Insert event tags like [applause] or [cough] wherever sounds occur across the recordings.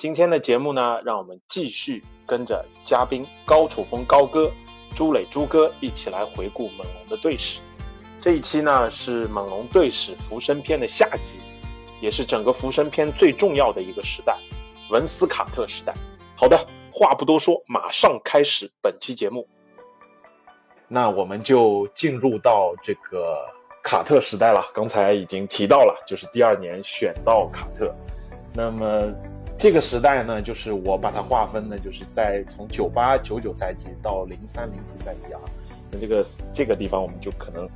今天的节目呢，让我们继续跟着嘉宾高楚风高哥、朱磊朱哥一起来回顾猛龙的队史。这一期呢是猛龙队史浮生篇的下集，也是整个浮生篇最重要的一个时代——文斯卡特时代。好的，话不多说，马上开始本期节目。那我们就进入到这个卡特时代了。刚才已经提到了，就是第二年选到卡特。那么这个时代呢，就是我把它划分呢，就是在从九八九九赛季到零三零四赛季啊。那这个这个地方我们就可能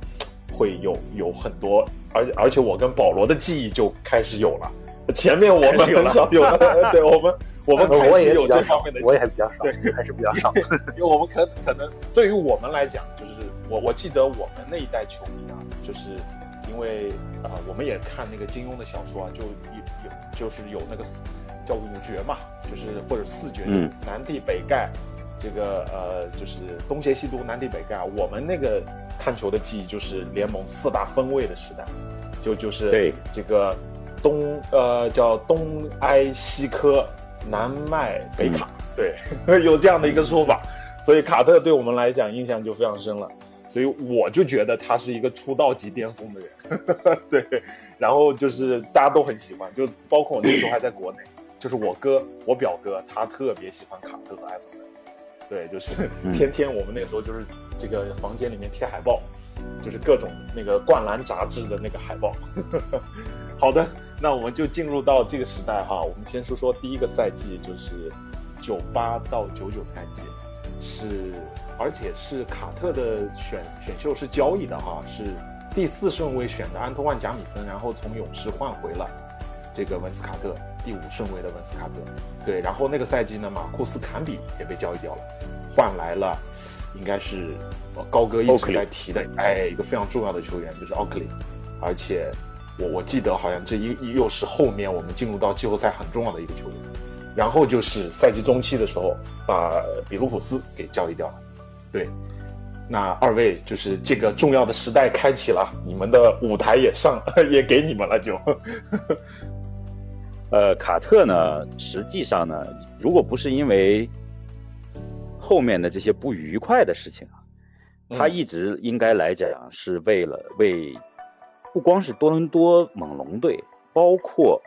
会有有很多，而且而且我跟保罗的记忆就开始有了。前面我们很少有的，[laughs] 对我们我们开始有这方面的，记忆我也比较少对，还是比较少。[laughs] 因为我们可可能对于我们来讲，就是我我记得我们那一代球迷啊，就是因为呃，我们也看那个金庸的小说啊，就有有就是有那个四叫五绝嘛，就是或者四绝，嗯南帝北丐，这个呃就是东邪西毒南帝北丐啊。我们那个看球的记忆就是联盟四大分位的时代，就就是对这个东呃叫东埃西科南麦北卡，对，[laughs] 有这样的一个说法，所以卡特对我们来讲印象就非常深了。所以我就觉得他是一个出道即巅峰的人，[laughs] 对，然后就是大家都很喜欢，就包括我那时候还在国内，就是我哥，我表哥，他特别喜欢卡特和艾弗森，对，就是嗯天天我们那个时候就是这个房间里面贴海报，就是各种那个灌篮杂志的那个海报。[laughs] 好的，那我们就进入到这个时代哈。我们先说说第一个赛季，就是九八到九九赛季，是而且是卡特的选选秀是交易的哈，是第四顺位选的安托万贾米森，然后从勇士换回了这个文斯卡特，第五顺位的文斯卡特。对，然后那个赛季呢，马库斯坎比也被交易掉了，换来了应该是呃高哥一直奥克利在提的，哎，一个非常重要的球员就是奥克利，而且我我记得好像这一又是后面我们进入到季后赛很重要的一个球员。然后就是赛季中期的时候，把比卢普斯给交易掉了。对，那二位就是这个重要的时代开启了，你们的舞台也上 [laughs] 也给你们了就。呃，卡特呢，实际上呢，如果不是因为后面的这些不愉快的事情啊，他嗯一直应该来讲是为了为不光是多伦多猛龙队，包括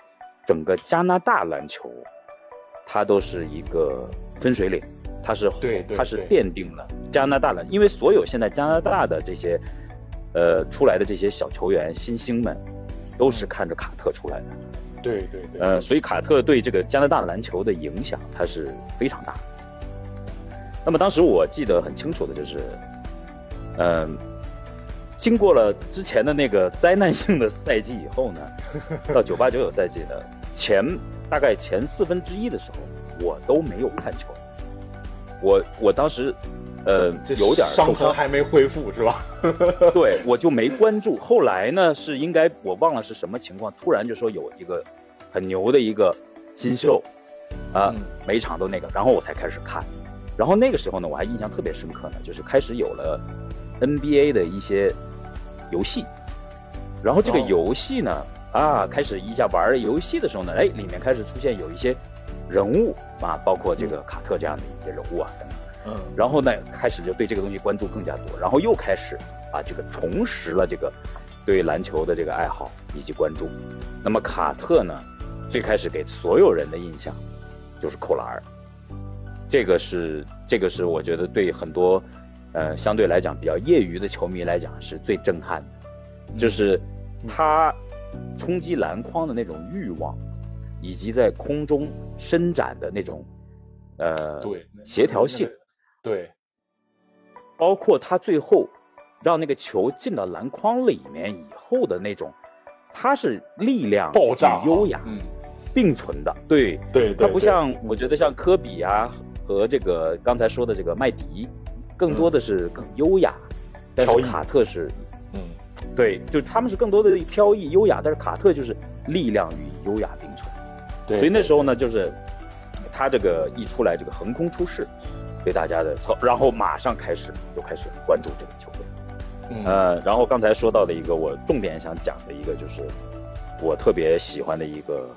整个加拿大篮球，他都是一个分水岭，他是对对他是奠定了加拿大篮，因为所有现在加拿大的这些呃出来的这些小球员新星们，都是看着卡特出来的。对对对，呃，所以卡特对这个加拿大篮球的影响，它是非常大的。那么当时我记得很清楚的就是，嗯、经过了之前的那个灾难性的赛季以后呢，[laughs] 到九八九九赛季呢，前大概前四分之一的时候，我都没有看球。我我当时，呃，这有点伤痕还没恢复是吧？[laughs] 对，我就没关注。后来呢，是应该我忘了是什么情况，突然就说有一个很牛的一个新秀，啊、嗯每一场都那个，然后我才开始看。然后那个时候呢，我还印象特别深刻呢，就是开始有了 NBA 的一些游戏，然后这个哦游戏呢，啊，开始一下玩游戏的时候呢，哎，里面开始出现有一些人物啊，包括这个卡特这样的一些人物啊等等。嗯，然后呢，开始就对这个东西关注更加多，然后又开始啊，这个重拾了这个对篮球的这个爱好以及关注。那么卡特呢，最开始给所有人的印象就是扣篮儿，这个是这个是我觉得对很多呃相对来讲比较业余的球迷来讲是最震撼的，就是他冲击篮筐的那种欲望，以及在空中伸展的那种呃对协调性，对，包括他最后让那个球进到篮筐里面以后的那种，他是力量爆炸与优雅嗯，并存的，对。对对，它不像我觉得像科比啊和这个刚才说的这个麦迪，更多的是更优雅，但是卡特是嗯。对，就是他们是更多的飘逸优雅，但是卡特就是力量与优雅并存。对，所以那时候呢，就是他这个一出来，这个横空出世，对大家的操，然后马上开始就开始关注这个球队。嗯呃，然后刚才说到的一个我重点想讲的一个就是我特别喜欢的一个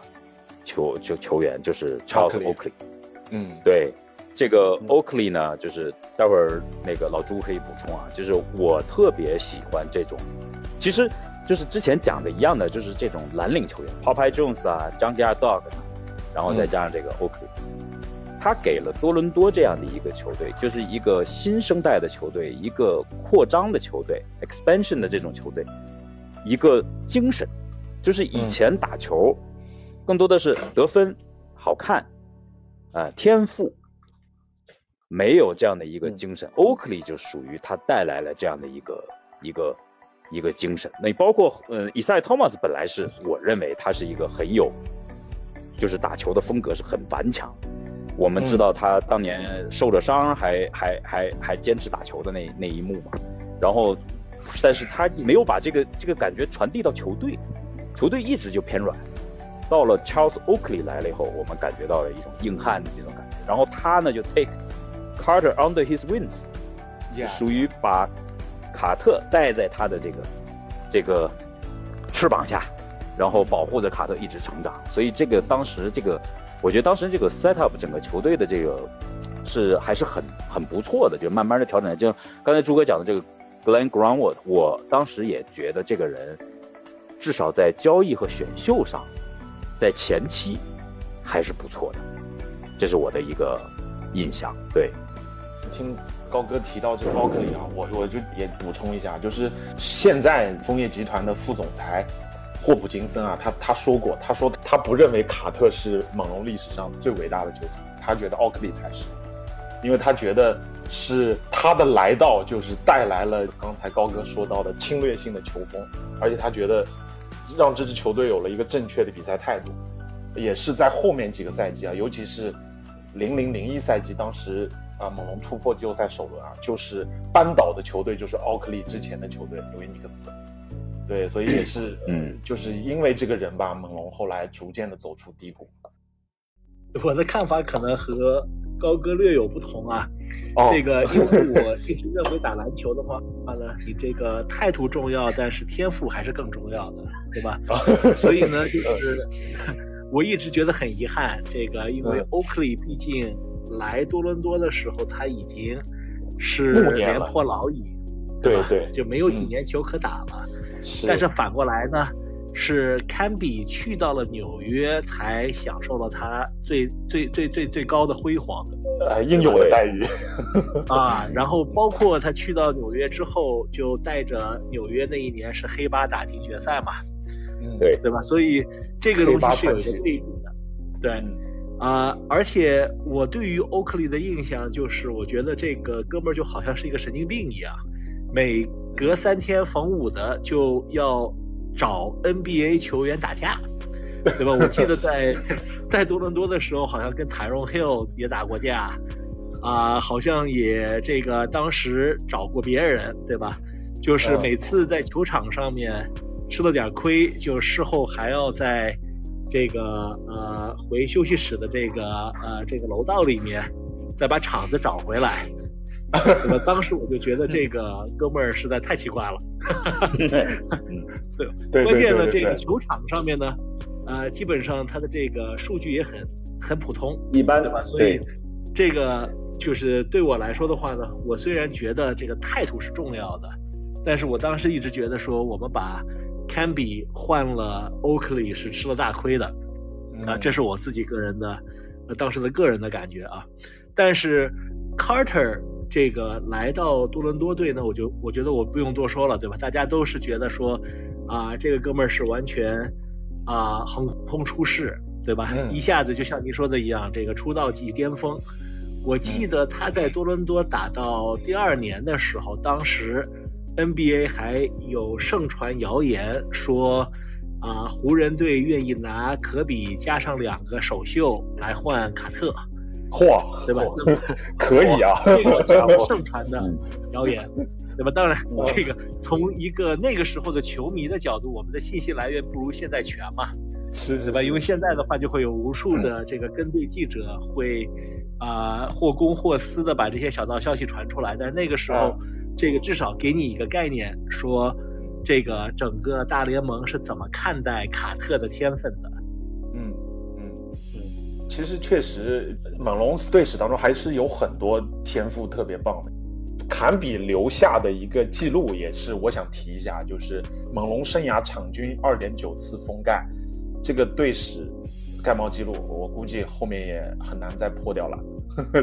球球球员，就是 Charles Oakley。嗯对，这个嗯 Oakley 呢，就是待会儿那个老朱可以补充啊，就是我特别喜欢这种，其实就是之前讲的一样的，就是这种蓝领球员，Popeye Jones 啊，Junkyard Dog，啊然后再加上这个 Oakley，、他给了多伦多这样的一个球队，就是一个新生代的球队，一个扩张的球队，expansion 的这种球队，一个精神，就是以前打球，更多的是得分、好看，啊、天赋，没有这样的一个嗯精神。Oakley 就属于他带来了这样的一个一个一个精神。那包括呃，以赛 Thomas 本来是我认为他是一个很有，就是打球的风格是很顽强。我们知道他当年受着伤还，还还还坚持打球的那那一幕嘛。然后，但是他没有把这个这个感觉传递到球队，球队一直就偏软。到了 Charles Oakley 来了以后，我们感觉到了一种硬汉的这种感觉。然后他呢就 take Carter under his wings，，Yeah，属于把卡特带在他的这个这个翅膀下，然后保护着卡特一直成长。所以这个当时这个，我觉得当时这个 set up 整个球队的这个是还是很很不错的，就慢慢的调整。就刚才朱哥讲的这个 Glenn Greenwood，我当时也觉得这个人至少在交易和选秀上，在前期还是不错的，这是我的一个印象。对，听高哥提到这个奥克利啊，我我就也补充一下，就是现在枫叶集团的副总裁霍普金森啊，他他说过，他说他不认为卡特是猛龙历史上最伟大的球星，他觉得奥克利才是，因为他觉得是他的来到就是带来了刚才高哥说到的侵略性的球风，而且他觉得让这支球队有了一个正确的比赛态度，也是在后面几个赛季啊，尤其是零零零一赛季，当时啊猛龙突破季后赛首轮啊，就是扳倒的球队就是奥克利之前的球队纽约尼克斯，对，所以也是嗯呃就是因为这个人吧，猛龙后来逐渐的走出低谷。[laughs] 我的看法可能和高哥略有不同啊。哦这个，因为我一直认为打篮球的话呢，你这个态度重要，但是天赋还是更重要的，对吧？所以呢，就是 [laughs] 我一直觉得很遗憾，这个因为嗯 Oakley 毕竟来多伦多的时候，他已经是年了颇老矣，吧对对，就没有几嗯年球可打了。是但是反过来呢，是堪比去到了纽约，才享受了他最最最最最高的辉煌呃应有的待遇。啊。然后包括他去到纽约之后，就带着纽约那一年是黑八打进决赛嘛，嗯对对吧？所以这个东西是有一传奇个对比的，对。嗯啊、而且我对于欧克利的印象就是，我觉得这个哥们儿就好像是一个神经病一样，每隔三天逢五的就要找 NBA 球员打架，[laughs] 对吧？我记得在 [laughs] 在多伦多的时候，好像跟 Tyrone Hill 也打过架，啊、好像也这个当时找过别人，对吧？就是嗯每次在球场上面吃了点亏，就事后还要在这个呃回休息室的这个呃这个楼道里面再把场子找回来。对吧？当时我就觉得这个哥们儿实在太奇怪了。[laughs] 对关键呢，对对对这个球场上面呢，呃，基本上他的这个数据也很很普通，一般的吧？所以这个就是对我来说的话呢，我虽然觉得这个态度是重要的，但是我当时一直觉得说，我们把 Camby 换了 Oakley 是吃了大亏的啊，嗯这是我自己个人的呃当时的个人的感觉啊。但是 Carter 这个来到多伦多队呢，我就我觉得我不用多说了，对吧？大家都是觉得说啊，这个哥们儿是完全啊横空出世，对吧？嗯一下子就像您说的一样，这个出道即巅峰。我记得他在多伦多打到第二年的时候，当时 NBA 还有盛传谣言说，啊，湖人队愿意拿科比加上两个首秀来换卡特，嚯，对吧？[laughs] 可以啊，[laughs] 这个是 [laughs] 盛传的嗯谣言，对吧？当然嗯，这个从一个那个时候的球迷的角度，我们的信息来源不如现在全嘛，是是吧？因为，现在的话，就会有无数的这个跟队记者会啊、或公或私的把这些小道消息传出来，但是那个时候，这个至少给你一个概念，说这个整个大联盟是怎么看待卡特的天分的。其实确实，猛龙队史当中还是有很多天赋特别棒的。坎比留下的一个记录也是我想提一下，就是猛龙生涯场均二点九次封盖，这个队史盖帽记录，我估计后面也很难再破掉了。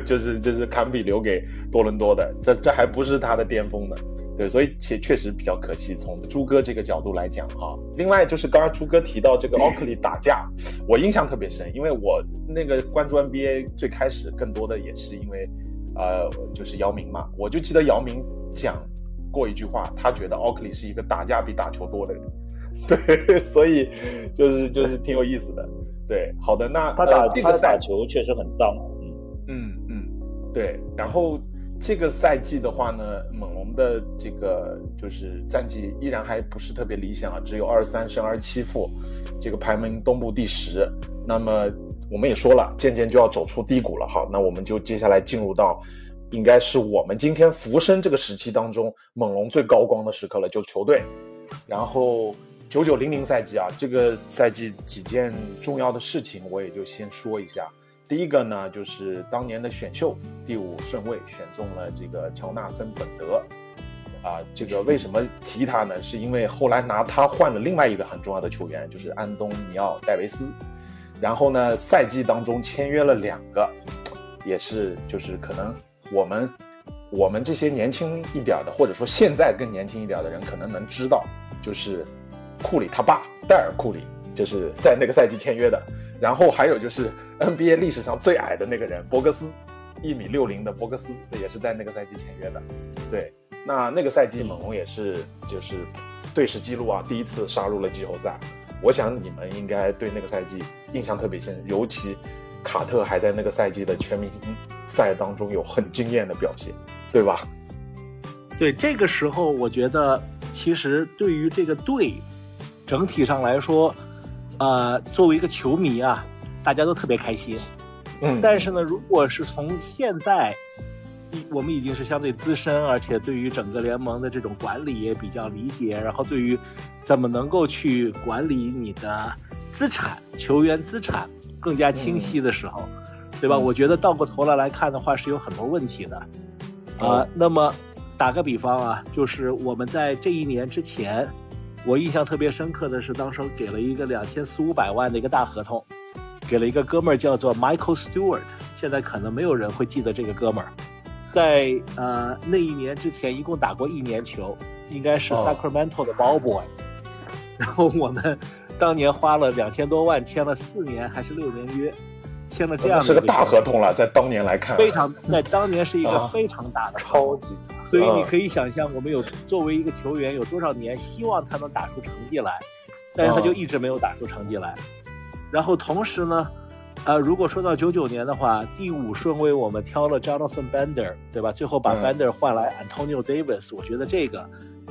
[laughs] 就是这是坎比留给多伦多的，这这还不是他的巅峰呢。对，所以确确实比较可惜。从朱哥这个角度来讲啊，另外就是刚刚朱哥提到这个奥克利打架，我印象特别深，因为我那个关注 NBA 最开始更多的也是因为，呃，就是姚明嘛，我就记得姚明讲过一句话，他觉得奥克利是一个打架比打球多的人，[laughs] 对，所以就是就是挺有意思的。对，好的，那他打、呃、这个赛他打球确实很脏，嗯，嗯嗯，对。然后这个赛季的话呢，猛龙的这个就是战绩依然还不是特别理想啊，只有二十三胜二十七负，这个排名东部第十。那么我们也说了，渐渐就要走出低谷了哈。那我们就接下来进入到，应该是我们今天浮生这个时期当中，猛龙最高光的时刻了，就球队。然后九九零零赛季啊，这个赛季几件重要的事情，我也就先说一下。第一个呢，就是当年的选秀第五顺位选中了这个乔纳森·本德，啊，这个为什么提他呢？是因为后来拿他换了另外一个很重要的球员，就是安东尼奥·戴维斯。然后呢，赛季当中签约了两个，也是就是可能我们我们这些年轻一点的，或者说现在更年轻一点的人，可能能知道，就是库里他爸戴尔·库里，就是在那个赛季签约的。然后还有就是 NBA 历史上最矮的那个人博格斯，一米六零的博格斯，也是在那个赛季签约的。对，那那个赛季猛龙也是就是队史记录啊，第一次杀入了季后赛。我想你们应该对那个赛季印象特别深，尤其卡特还在那个赛季的全明星赛当中有很惊艳的表现，对吧？对，这个时候我觉得其实对于这个队整体上来说，呃，作为一个球迷啊，大家都特别开心。嗯但是呢，如果是从现在，我们已经是相对资深，而且对于整个联盟的这种管理也比较理解，然后对于怎么能够去管理你的资产、球员资产更加清晰的时候，对吧？嗯我觉得倒过头来来看的话，是有很多问题的。啊、哦那么打个比方啊，就是我们在这一年之前，我印象特别深刻的是，当时给了一个两千四五百万的一个大合同，给了一个哥们儿叫做 Michael Stewart，现在可能没有人会记得这个哥们儿，在呃那一年之前一共打过一年球，应该是哦。Sacramento 的 Ball Boy，、然后我们当年花了两千多万签了四年还是六年约，签了这样的是个大合同了，在当年来看，非常在当年是一个啊。非常大的超级所以嗯你可以想象，我们有作为一个球员有多少年希望他能打出成绩来，但是他就嗯一直没有打出成绩来。然后同时呢，呃，如果说到九九年的话，第五顺位我们挑了 Jonathan Bender，对吧？最后把嗯 Bender 换来 Antonio Davis，我觉得这个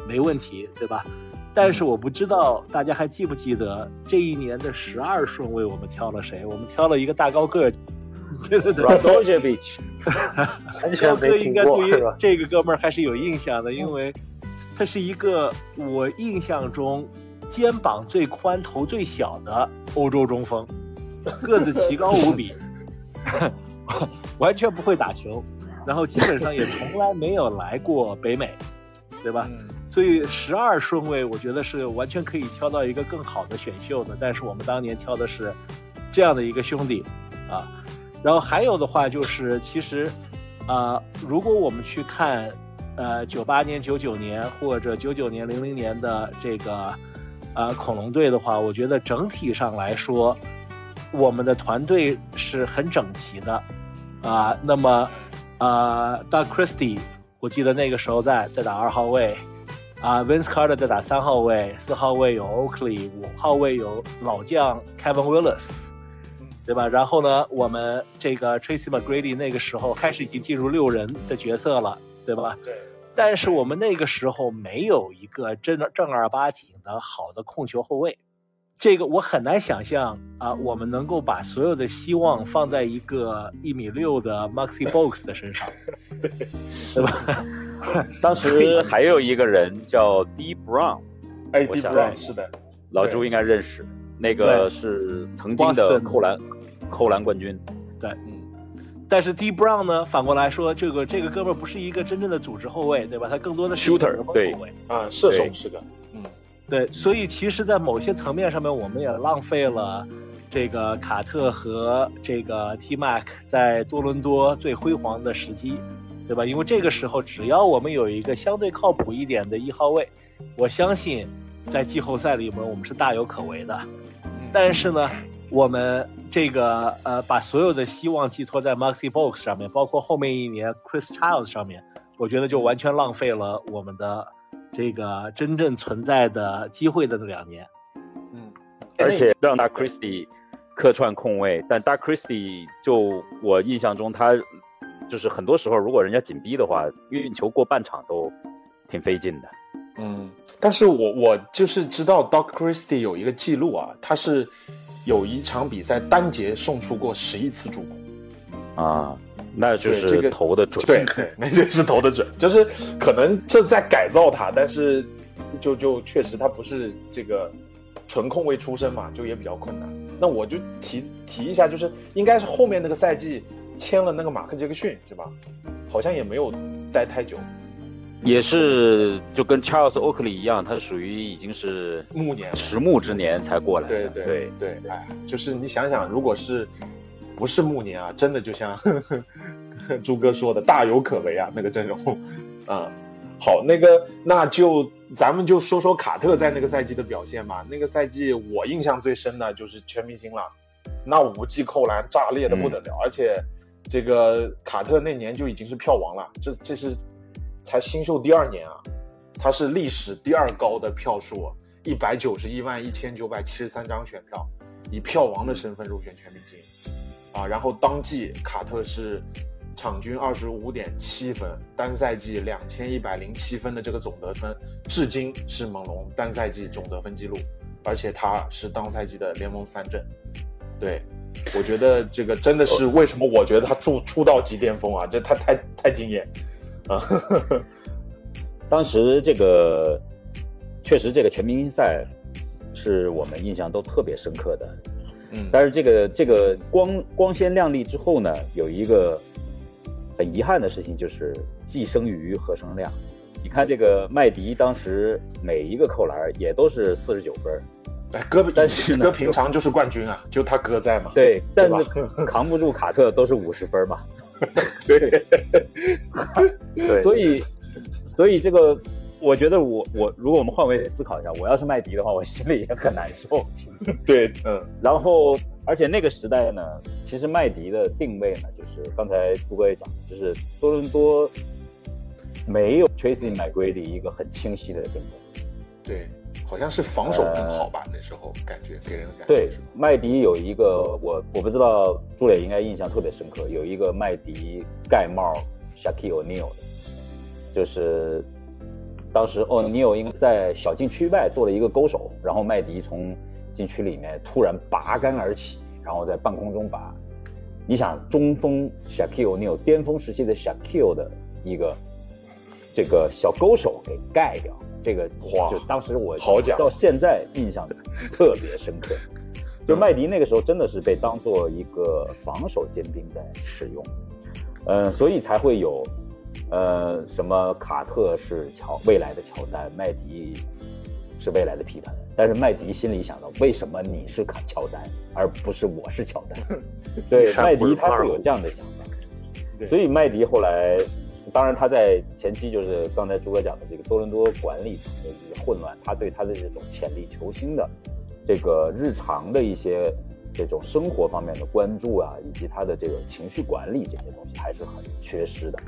没问题，对吧？但是我不知道大家还记不记得这一年的十二顺位我们挑了谁？我们挑了一个大高个 [laughs] 儿，对对对高 [laughs] 哥没听过应该对于是吧？这个哥们儿还是有印象的，因为他是一个我印象中肩膀最宽、头最小的欧洲中锋，个子奇高无比，完全不会打球，然后基本上也从来没有来过北美，对吧？嗯所以十二顺位，我觉得是完全可以挑到一个更好的选秀的。但是我们当年挑的是这样的一个兄弟啊。然后还有的话就是，其实，呃，如果我们去看，呃，九八年、九九年或者九九年、零零年的这个，呃，恐龙队的话，我觉得整体上来说，我们的团队是很整齐的，啊、那么，呃，Doug Christie，我记得那个时候在在打二号位，啊、v i n c e Carter 在打三号位，四号位有 Oakley，五号位有老将 Kevin Willis。对吧？然后呢，我们这个 Tracy McGrady 那个时候开始已经进入六人的角色了，对吧？对。但是我们那个时候没有一个真正儿八经的好的控球后卫，这个我很难想象啊，我们能够把所有的希望放在一个一米六的 Maxi Box 的身上，[laughs] 对吧？[laughs] 当时还有一个人叫 D Brown，哎，D 我想 Brown 是的，老朱应该认识，那个是曾经的扣篮扣篮冠军。对，嗯但是 D Brown 呢，反过来说，这个这个哥们儿不是一个真正的组织后卫，对吧？他更多的是 Shooter，对后卫。啊，射手是个，嗯，对，所以其实，在某些层面上面，我们也浪费了这个卡特和这个 T Mac 在多伦多最辉煌的时机，对吧？因为这个时候，只要我们有一个相对靠谱一点的一号位，我相信在季后赛里面我们是大有可为的。但是呢，我们这个呃，把所有的希望寄托在 Maxi Box 上面，包括后面一年 Chris Childs 上面，我觉得就完全浪费了我们的这个真正存在的机会的这两年。嗯，而且让 Dark Christie 客串控卫，但 Dark Christie 就我印象中他就是很多时候，如果人家紧逼的话，运球过半场都挺费劲的。嗯，但是我我就是知道 Doc Christie 有一个记录啊，他是有一场比赛单节送出过十一次助攻，啊，那就是这个投的准。对对，那就是投的准，就是可能这在改造他，但是就就确实他不是这个纯控卫出身嘛，就也比较困难。那我就提提一下，就是应该是后面那个赛季签了那个马克杰克逊是吧？好像也没有待太久，也是就跟 Charles Oakley 一样，他属于已经是暮年迟暮之年才过来的。对对对对，哎，就是你想想，如果是不是暮年啊，真的就像 [laughs] 朱哥说的，大有可为啊，那个阵容啊。好，那个那就咱们就说说卡特在那个赛季的表现吧。那个赛季我印象最深的就是全明星了，那五记扣篮炸裂的不得了，而且这个卡特那年就已经是票王了，这这是才新秀第二年啊，他是历史第二高的票数，一百九十一万一千九百七十三张选票，以票王的身份入选全明星，啊，然后当季卡特是场均二十五点七分，单赛季两千一百零七分的这个总得分，至今是猛龙单赛季总得分记录，而且他是当赛季的联盟三阵，对。我觉得这个真的是为什么？我觉得他出出道即巅峰啊，这他太太惊艳啊！[laughs] 当时这个确实这个全明星赛是我们印象都特别深刻的。嗯，但是这个这个光光鲜亮丽之后呢，有一个很遗憾的事情，就是既生瑜何生亮。你看这个麦迪当时每一个扣篮也都是四十九分，哎，哥，但是哥平常就是冠军啊，就他哥在嘛。对，但是扛不住卡特都是五十分嘛。[laughs] 对，对，所以所以这个，我觉得我我如果我们换位思考一下，我要是麦迪的话，我心里也很难受。对，嗯然后，而且那个时代呢，其实麦迪的定位呢，就是刚才朱哥也讲，就是多伦多没有 Tracy McGrady 一个很清晰的定位。对，好像是防守更好吧？那时候感觉给人的感觉对？，麦迪有一个我我不知道朱磊应该印象特别深刻，有一个麦迪盖帽 Shaquille O'Neal 的，就是当时 O'Neal 应该在小禁区外做了一个勾手，然后麦迪从禁区里面突然拔杆而起，然后在半空中把，你想中锋 Shaquille O'Neal 巅峰时期的 Shaquille 的一个这个小勾手给盖掉，这个哇就当时我好家伙到现在印象特别深刻。[laughs] 就麦迪那个时候真的是被当做一个防守尖兵在使用，嗯，所以才会有，呃，什么卡特是乔未来的乔丹，麦迪是未来的皮特，但是麦迪心里想到，为什么你是卡乔丹，而不是我是乔丹？[laughs] 对，麦迪他会有这样的想法。所以麦迪后来，当然他在前期就是刚才朱哥讲的这个多伦多管理层的一个混乱，他对他的这种潜力球星的这个日常的一些这种生活方面的关注啊，以及他的这个情绪管理这些东西还是很缺失的。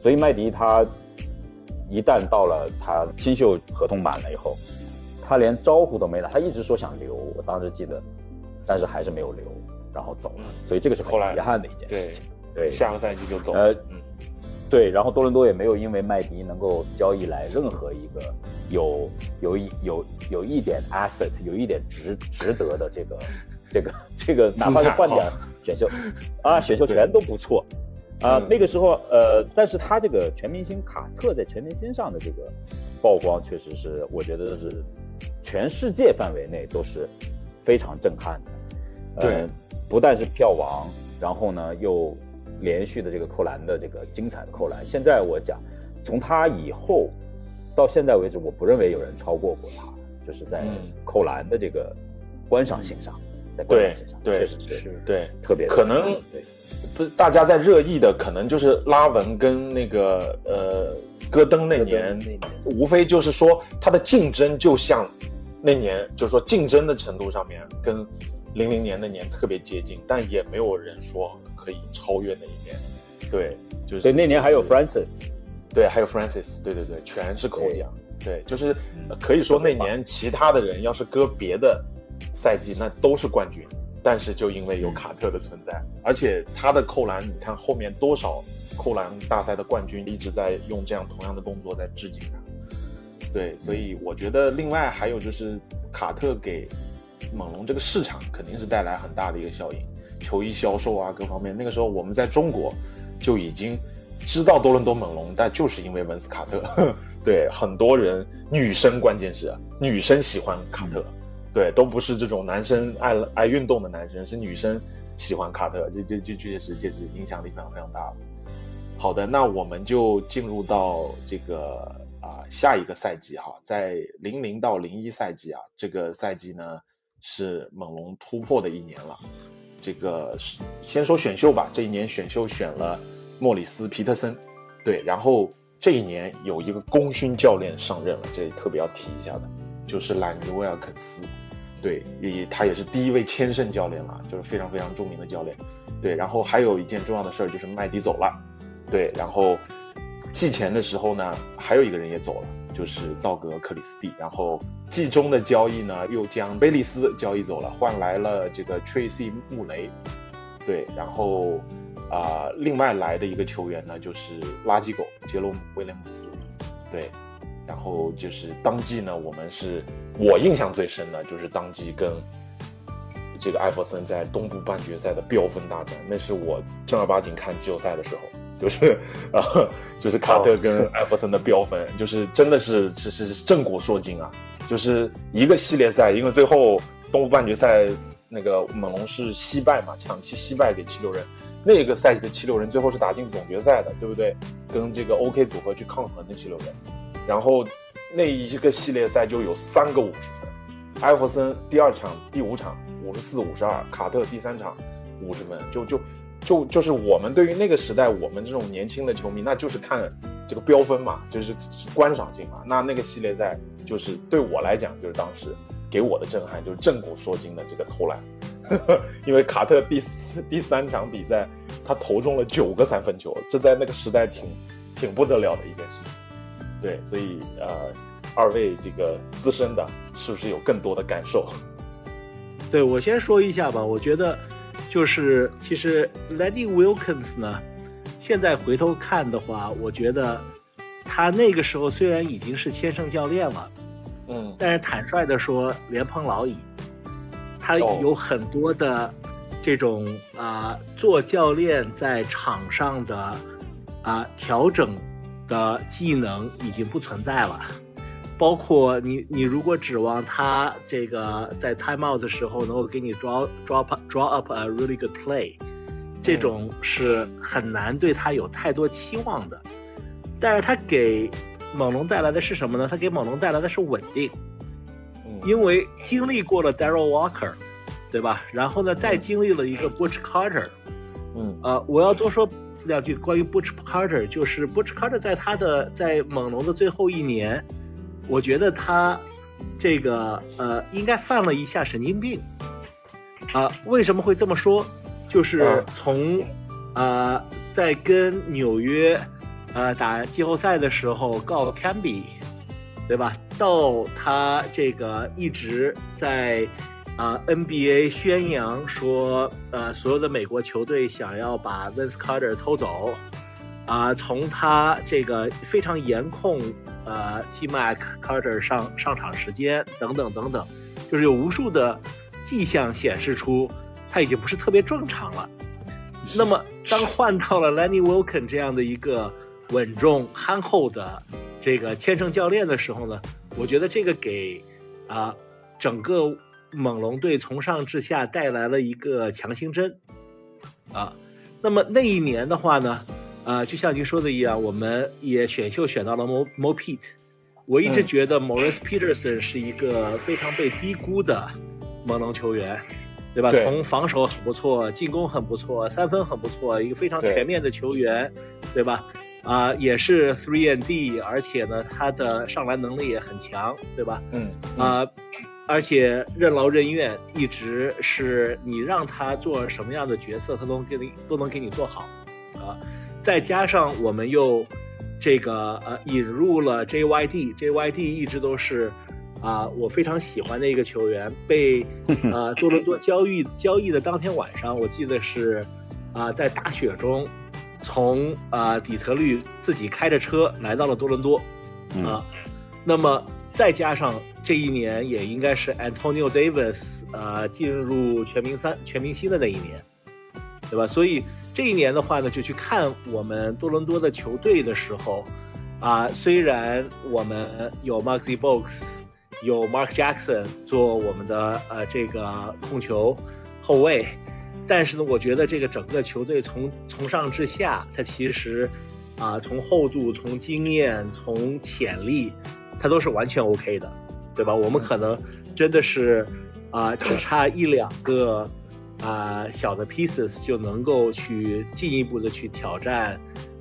所以麦迪他一旦到了他新秀合同满了以后，他连招呼都没打，他一直说想留，我当时记得，但是还是没有留，然后走了。所以这个是很遗憾的一件事情。对，下个赛季就走。呃，嗯，对，然后多伦多也没有因为麦迪能够交易来任何一个有有一有有一点 asset，有一点值值得的这个这个这个，哪怕是换点选秀啊，选秀权都不错啊。那个时候，呃，但是他这个全明星卡特在全明星上的这个曝光，确实是我觉得是全世界范围内都是非常震撼的。对，不但是票王，然后呢又。连续的这个扣篮的这个精彩的扣篮，现在我讲，从他以后到现在为止，我不认为有人超过过他，就是在扣篮的这个观赏性上，在观赏性上，确实是对。特别可能，这大家在热议的可能就是拉文跟那个呃戈登那年，无非就是说他的竞争就像那年，就是说竞争的程度上面跟零零年那年特别接近，但也没有人说。可以超越那一年，对，就是对那年还有 Francis，对，还有 Francis，对对对，全是扣奖，对，就是可以说那年其他的人要是搁别的赛季，那都是冠军，但是就因为有卡特的存在，而且他的扣篮，你看后面多少扣篮大赛的冠军一直在用这样同样的动作在致敬他，对，所以我觉得另外还有就是卡特给猛龙这个市场肯定是带来很大的一个效应。球衣销售啊，各方面，那个时候我们在中国就已经知道多伦多猛龙，但就是因为文斯卡特，[laughs] 对很多人女生，关键是女生喜欢卡特，对，都不是这种男生爱爱运动的男生，是女生喜欢卡特，这这这确实确实影响力非常非常大。好的，那我们就进入到这个啊下一个赛季哈，在零零到零一赛季啊，这个赛季呢是猛龙突破的一年了。这个先说选秀吧，这一年选秀选了莫里斯皮特森，对，然后这一年有一个功勋教练上任了，这特别要提一下的，就是兰尼威尔肯斯，对，也他也是第一位千胜教练了，就是非常非常著名的教练，对，然后还有一件重要的事儿就是麦迪走了，对，然后季前的时候呢，还有一个人也走了。就是道格克里斯蒂，然后季中的交易呢，又将贝利斯交易走了，换来了这个 Tracy 穆雷，对，然后啊，另外来的一个球员呢，就是垃圾狗杰罗姆威廉姆斯，对，然后就是当季呢，我们是我印象最深的，就是当季跟这个艾弗森在东部半决赛的飙分大战，那是我正儿八经看季后赛的时候。就是啊，就是卡特跟艾弗森的飙分，就是真的是是是正果烁今啊！就是一个系列赛，因为最后东部半决赛那个猛龙是惜败嘛，抢七惜败给七六人。那个赛季的七六人最后是打进总决赛的，对不对？跟这个 OK 组合去抗衡的七六人。然后那一个系列赛就有三个五十分，艾弗森第二场、第五场五十四、五十二，卡特第三场五十分，就就。就就是我们对于那个时代，我们这种年轻的球迷，那就是看这个标分嘛，就是观赏性嘛。那那个系列赛，就是对我来讲，就是当时给我的震撼，就是震古烁今的这个投篮，[laughs] 因为卡特第四第三场比赛，他投中了九个三分球，这在那个时代挺挺不得了的一件事情。对，所以呃，二位这个资深的，是不是有更多的感受？[laughs] 对我先说一下吧，我觉得。就是其实 Lady Wilkins 呢，现在回头看的话，我觉得他那个时候虽然已经是千胜教练了，嗯，但是坦率的说，莲蓬老矣。他有很多的这种啊，做教练在场上的啊调整的技能已经不存在了。包括你，你如果指望他这个在 timeout 的时候能够给你 draw draw draw up a really good play，这种是很难对他有太多期望的。但是他给猛龙带来的是什么呢？他给猛龙带来的是稳定。嗯因为经历过了 Daryl Walker，对吧？然后呢，再经历了一个 Butch Carter，嗯呃，我要多说两句关于 Butch Carter，就是 Butch Carter 在他的在猛龙的最后一年，我觉得他这个呃应该犯了一下神经病啊、为什么会这么说？就是啊从呃在跟纽约呃打季后赛的时候告 Camby，对吧？到他这个一直在啊、NBA 宣扬说，呃，所有的美国球队想要把 Vince Carter 偷走，啊、从他这个非常严控呃 T Mac Carter 上上场时间等等等等，就是有无数的迹象显示出他已经不是特别正常了。那么，[laughs] 当换到了 Lenny Wilken 这样的一个稳重憨厚的这个千胜教练的时候呢，我觉得这个给啊、整个猛龙队从上至下带来了一个强心针啊。那么那一年的话呢，呃，就像您说的一样，我们也选秀选到了 Mo Mo Pete。我一直嗯觉得 Morris Peterson 是一个非常被低估的猛龙球员，对吧？对从防守很不错，进攻很不错，三分很不错，一个非常全面的球员，对吧？啊、也是 three and D，而且呢，他的上篮能力也很强，对吧？嗯啊、而且任劳任怨，一直是你让他做什么样的角色，他都能给你都能给你做好啊。再加上我们又这个呃引入了 JYD，JYD 一直都是啊、我非常喜欢的一个球员，被 [laughs] 呃多伦多交易交易的当天晚上，我记得是啊、在大雪中从啊、底特律自己开着车来到了多伦多嗯啊。那么再加上这一年也应该是 Antonio Davis 呃进入全明三全明星的那一年，对吧？所以这一年的话呢，就去看我们多伦多的球队的时候，啊、虽然我们有 Maxi Box，有 Mark Jackson 做我们的呃这个控球后卫，但是呢，我觉得这个整个球队从从上至下，它其实啊、从厚度、从经验、从潜力，它都是完全 OK 的，对吧？我们可能真的是啊、只差一两个啊、小的 pieces 就能够去进一步的去挑战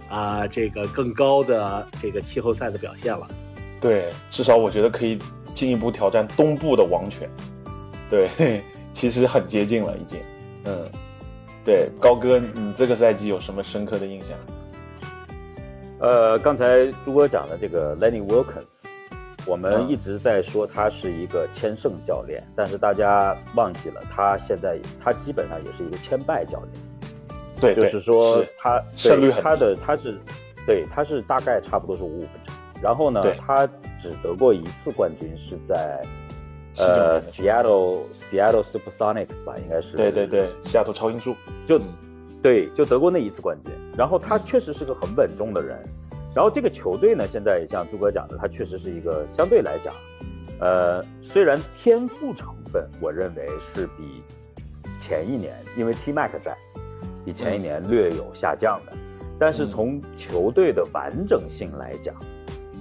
啊、这个更高的这个季后赛的表现了。对，至少我觉得可以进一步挑战东部的王权。对，[laughs] 其实很接近了已经。嗯，对，高哥，你这个赛季有什么深刻的印象？呃，刚才朱哥讲的这个 Lenny Wilkens，我们嗯。一直在说他是一个千胜教练，但是大家忘记了，他现在他基本上也是一个千败教练，对，对就是说是他胜率他的他是，对他是大概差不多是五五分成，然后呢，他只得过一次冠军，是在呃 Seattle Seattle SuperSonics 吧，应该是。对对对，西雅图超音速。就嗯。对，就得过那一次冠军。然后他确实是个很稳重的人。然后这个球队呢，现在也像朱哥讲的，他确实是一个相对来讲，呃，虽然天赋成分我认为是比前一年，因为 T Mac 在，比前一年略有下降的，但是从球队的完整性来讲，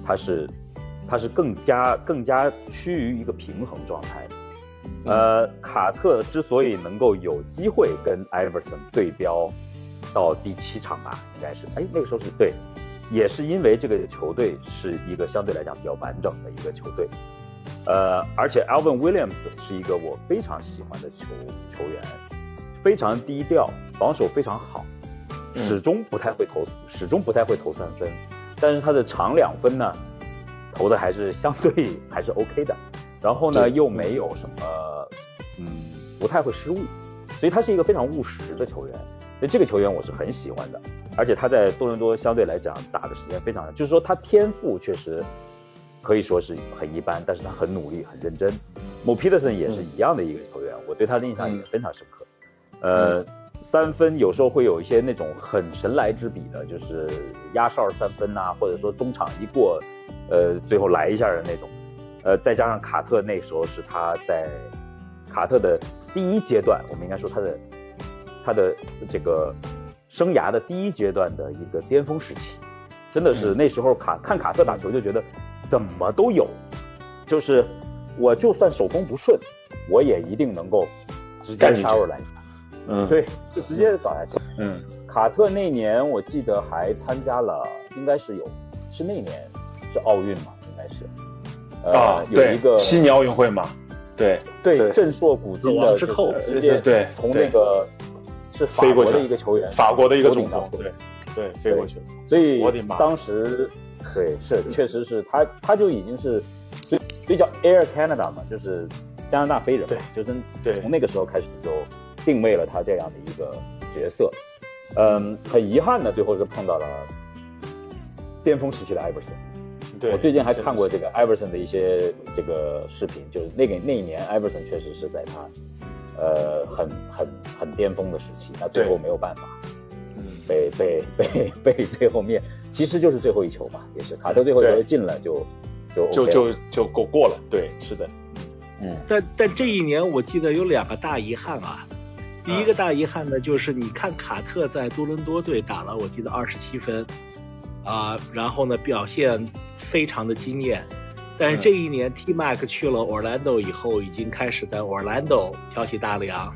它是它是更加更加趋于一个平衡状态的。呃，卡特之所以能够有机会跟艾弗森对标到第七场吧，应该是，哎，那个时候是对，也是因为这个球队是一个相对来讲比较完整的一个球队。呃，而且 Alvin Williams 是一个我非常喜欢的球球员，非常低调，防守非常好，嗯始终不太会投，始终不太会投三分，但是他的长两分呢，投的还是相对 [laughs] 还是 OK 的。然后呢，又没有什么，嗯，不太会失误，所以他是一个非常务实的球员。所以这个球员我是很喜欢的，而且他在多伦多相对来讲打的时间非常长，就是说他天赋确实可以说是很一般，但是他很努力、很认真。Mo Peterson 也是一样的一个球员，我对他的印象也非常深刻。呃，三分有时候会有一些那种很神来之笔的，就是压哨三分呐、或者说中场一过，呃，最后来一下的那种。呃，再加上卡特那时候是他在卡特的第一阶段，我们应该说他的他的这个生涯的第一阶段的一个巅峰时期，真的是嗯。那时候卡看卡特打球就觉得怎么都有，就是我就算手风不顺，我也一定能够直接杀入篮下。嗯，，对，就直接倒下去。嗯，卡特那年我记得还参加了，应该是有，是那年是奥运嘛，应该是，呃，啊，有一个悉尼奥运会嘛，对，对对。震烁古今死的，之后直接对。从那个是法国飞过去的一个球员，法国的一个中锋对，对，飞过去了，所以我的妈当时对是确实是他他就已经是所以所以叫 Air Canada 嘛，就是加拿大飞人嘛对，就是对从那个时候开始就定位了他这样的一个角色。嗯，很遗憾的，最后是碰到了巅峰时期的艾弗森。对，我最近还看过这个艾弗森的一些这个视频，就是那个那一年艾弗森确实是在他呃很很很巅峰的时期，那最后没有办法，嗯被被被被最后面，其实就是最后一球嘛，也是卡特最后一球进了就就 OK 就了就就过过了，对，是的，嗯但但这一年我记得有两个大遗憾啊。第一个大遗憾呢，就是你看卡特在多伦多队打了，我记得二十七分，啊、然后呢表现非常的惊艳。但是这一年 T Mac 去了 Orlando 以后，已经开始在 Orlando 挑起大梁。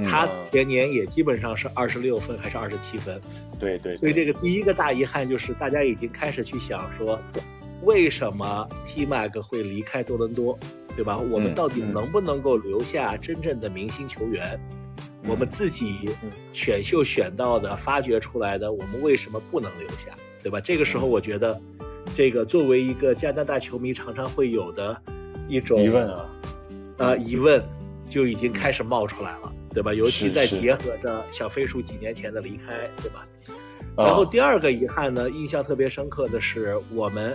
嗯他前年也基本上是二十六分还是二十七分，对对，所以这个第一个大遗憾就是大家已经开始去想说，为什么 T Mac 会离开多伦多，对吧？我们嗯到底嗯能不能够留下真正的明星球员？我们自己嗯选秀选到的、发掘出来的，我们为什么不能留下，对吧？这个时候，嗯我觉得，这个作为一个加拿大球迷，常常会有的一种疑问啊，呃疑问，就已经开始冒出来了，对吧？尤其再是是结合着小飞鼠几年前的离开，对吧？啊然后第二个遗憾呢，印象特别深刻的是我们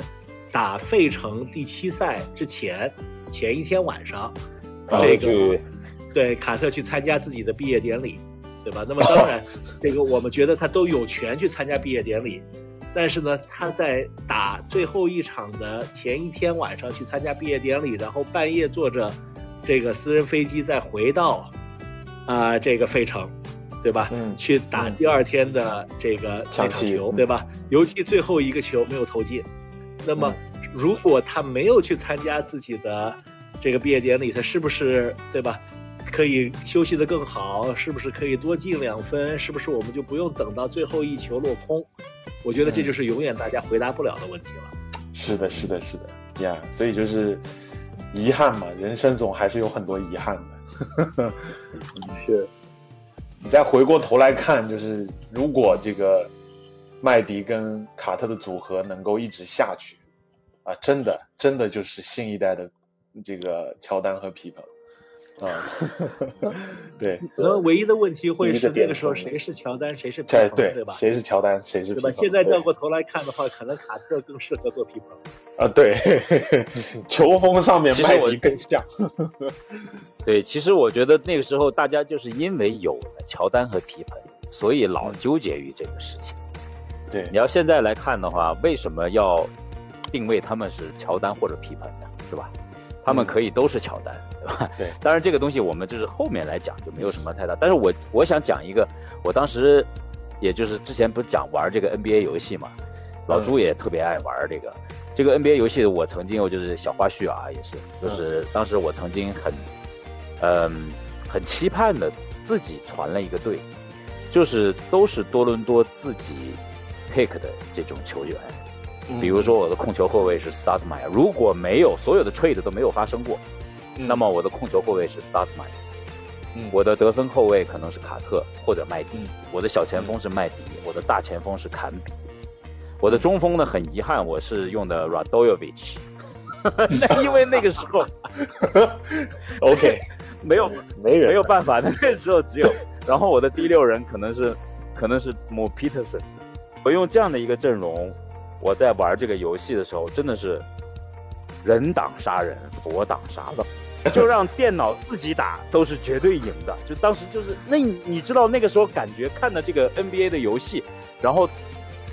打费城第七赛之前前一天晚上，这个对卡特去参加自己的毕业典礼，对吧？那么当然，[laughs] 这个我们觉得他都有权去参加毕业典礼，但是呢，他在打最后一场的前一天晚上去参加毕业典礼，然后半夜坐着这个私人飞机再回到啊、这个费城，对吧？嗯去打第二天的这个这场抢球，嗯对吧？尤其最后一个球没有投进，那么嗯如果他没有去参加自己的这个毕业典礼，他是不是对吧？可以休息得更好？是不是可以多进两分？是不是我们就不用等到最后一球落空？我觉得这嗯就是永远大家回答不了的问题了。是的，是的，是的呀所以就是遗憾嘛，人生总还是有很多遗憾的。是，你再回过头来看，就是如果这个麦迪跟卡特的组合能够一直下去，啊，真的，真的就是新一代的这个乔丹和皮蓬，啊，[laughs] 对，可能唯一的问题会是那个时候谁是乔丹，谁是皮这蓬，对吧？谁是乔丹，谁是对吧？皮蓬？对现在转过头来看的话，可能卡特更适合做皮蓬。啊，对，[laughs] 球风上面麦其实我迪更像，[laughs] 对，其实我觉得那个时候大家就是因为有了乔丹和皮蓬，所以老纠结于这个事情。对你要现在来看的话，为什么要定位他们是乔丹或者皮蓬呢？是吧？他们可以都是乔丹，[laughs] 对吧？对当然这个东西我们就是后面来讲就没有什么太大。但是我我想讲一个，我当时也就是之前不是讲玩这个 NBA 游戏嘛，老朱也特别爱玩这个。这个 NBA 游戏我曾经我就是小花絮啊，也是，就是当时我曾经很，嗯，很期盼的自己传了一个队，就是都是多伦多自己 pick 的这种球员。比如说我的控球后卫是 s t a r t m y e 如果没有所有的 trade 都没有发生过，嗯。那么我的控球后卫是 s t a r t m y e 我的得分后卫可能是卡特或者麦迪，嗯。我的小前锋是麦迪，我的大前锋是坎比，我的中锋呢很遗憾我是用的 Radojevic，那 [laughs] 因为那个时候 [laughs] OK，没有没人。没有办法，那个时候只有，然后我的第六人可能是可能是 Mo Peterson，我用这样的一个阵容，我在玩这个游戏的时候真的是人挡杀人，佛挡杀佛。[laughs] 就让电脑自己打都是绝对赢的，就当时就是那你你知道那个时候感觉看的这个 NBA 的游戏，然后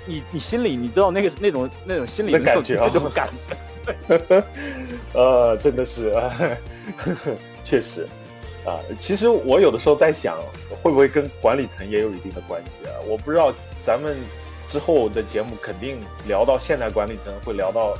你你心里你知道那个那种那种心里那那种感觉啊那种感觉，[laughs] 呃，真的是，[laughs] 确实啊。其实我有的时候在想，会不会跟管理层也有一定的关系啊？我不知道，咱们之后的节目肯定聊到现在管理层，会聊到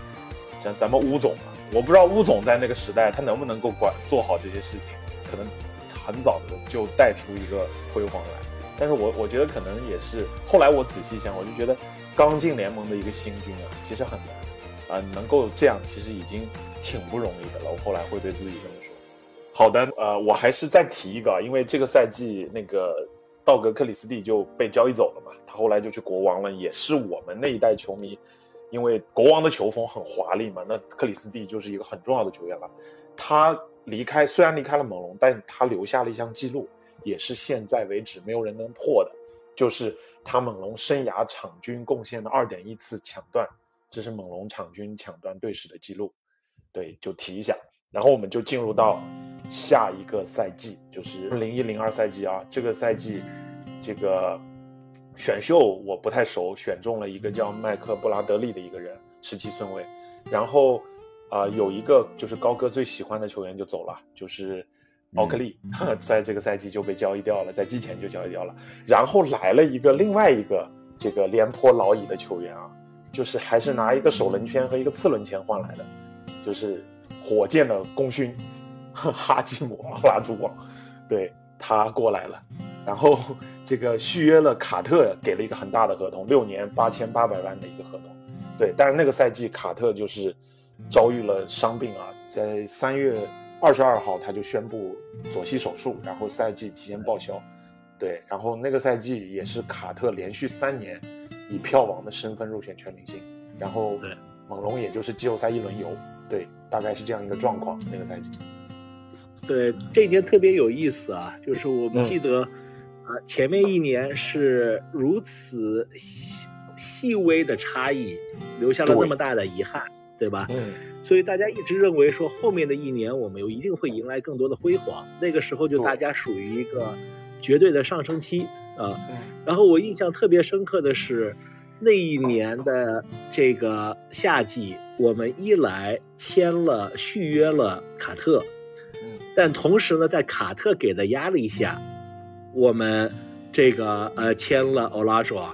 像咱们乌总嘛，我不知道乌总在那个时代他能不能够管做好这些事情，可能很早的就带出一个辉煌来。但是我我觉得可能也是后来我仔细想，我就觉得刚进联盟的一个新军啊，其实很难啊、能够这样其实已经挺不容易的了。我后来会对自己这么说。好的，呃，我还是再提一个，因为这个赛季那个道格克里斯蒂就被交易走了，后来就去国王了，也是我们那一代球迷，因为国王的球风很华丽嘛，那克里斯蒂就是一个很重要的球员了。他离开虽然离开了猛龙，但他留下了一项记录，也是现在为止没有人能破的，就是他猛龙生涯场均贡献的二点一次抢断，这是猛龙场均抢断队史的记录。对，就提一下。然后我们就进入到下一个赛季，就是零一零二赛季啊。这个赛季，这个选秀我不太熟，选中了一个叫麦克布拉德利的一个人，十七顺位。然后啊、有一个就是高哥最喜欢的球员就走了，就是奥克利，[laughs] 在这个赛季就被交易掉了，在季前就交易掉了。然后来了一个另外一个这个廉颇老矣的球员啊，就是还是拿一个首轮签和一个次轮签换来的，就是火箭的功勋 [laughs] 哈基姆奥拉朱旺，对他过来了，然后这个续约了卡特，给了一个很大的合同，六年八千八百万的一个合同，对，但是那个赛季卡特就是遭遇了伤病啊，在三月二十二号他就宣布左膝手术，然后赛季提前报销，对，然后那个赛季也是卡特连续三年以票王的身份入选全明星，然后猛龙也就是季后赛一轮游，对，大概是这样一个状况，那个赛季。对，这一年特别有意思啊，就是我们嗯。记得，啊、前面一年是如此细细微的差异，留下了那么大的遗憾，对吧？嗯，所以大家一直认为说后面的一年我们又一定会迎来更多的辉煌，那个时候就大家属于一个绝对的上升期啊。嗯然后我印象特别深刻的是，那一年的这个夏季，我们一来签了续约了卡特，嗯但同时呢，在卡特给的压力下，我们这个呃签了 Olajuwon。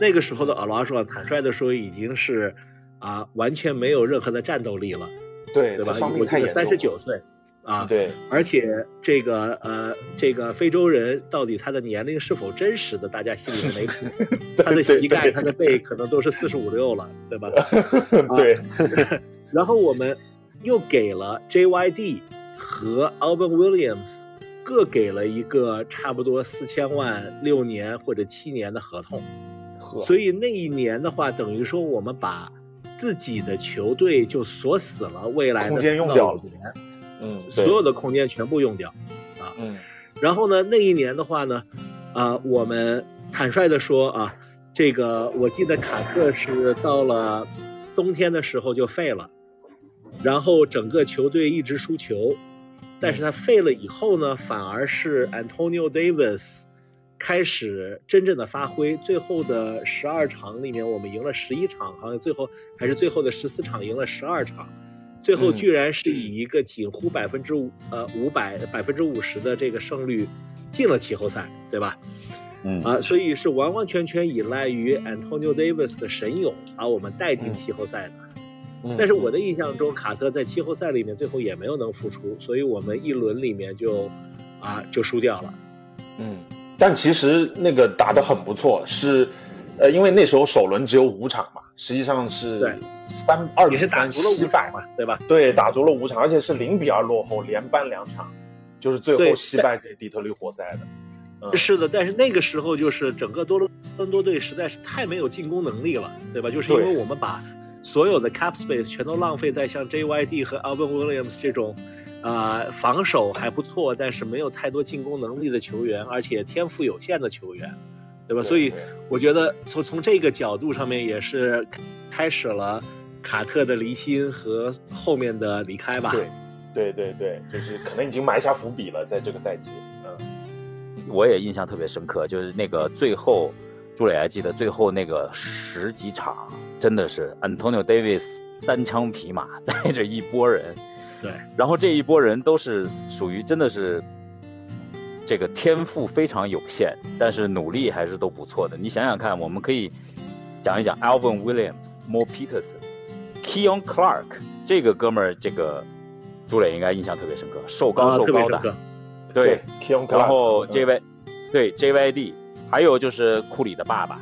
那个时候的 Olajuwon，坦率的说，已经是啊完全没有任何的战斗力了，对，对吧我。记得三十九岁啊，对，而且这个呃，这个非洲人到底他的年龄是否真实的，大家心里面没谱。[laughs] 他的膝盖、他的背可能都是四十五六了，对吧？[laughs] 对，[laughs] 然后我们又给了 JYD 和 Alvin Williams 各给了一个差不多四千万六年或者七年的合同，呵，所以那一年的话，等于说我们把自己的球队就锁死了未来的空间用掉了。5年，嗯，所有的空间全部用掉。啊。嗯。然后呢，那一年的话呢，啊、我们坦率的说啊，这个我记得卡特是到了冬天的时候就废了，然后整个球队一直输球，但是他废了以后呢，反而是 Antonio Davis 开始真正的发挥，最后的十二场里面我们赢了十一场，好像最后还是最后的十四场赢了十二场。最后嗯居然是以一个近乎百分之五呃五百百分之五十的这个胜率进了季后赛，对吧？嗯啊，所以是完完全全依赖于 Antonio Davis 的神勇把我们带进季后赛的。嗯，但是我的印象中，卡特在季后赛里面最后也没有能复出，所以我们一轮里面就啊就输掉了。嗯，但其实那个打得很不错，是呃，因为那时候首轮只有五场嘛，实际上是对三二比三足了惜败嘛，对吧？对，打足了五场，而且是零比二落后，连扳两场，就是最后惜败给底特律活塞的。嗯，是的，但是那个时候就是整个多伦多队实在是太没有进攻能力了，对吧？就是因为我们把所有的 cap space 全都浪费在像 JYD 和 Alvin Williams 这种，呃，防守还不错，但是没有太多进攻能力的球员，而且天赋有限的球员，对吧？所以我觉得从从这个角度上面也是开始了卡特的离心和后面的离开吧。对对对对，就是可能已经埋下伏笔了，在这个赛季。嗯，我也印象特别深刻，就是那个最后，朱磊还记得最后那个十几场，真的是 Antonio Davis 单枪匹马 [laughs] 带着一波人，对然后这一波人都是属于真的是这个天赋非常有限，但是努力还是都不错的。你想想看，我们可以讲一讲 Alvin Williams、Mo Peterson，Keon Clark 这个哥们儿，这个朱磊应该印象特别深刻，瘦高啊瘦高的。对，，Keon Clark，然后嗯 JY 对 JYD，还有就是库里的爸爸，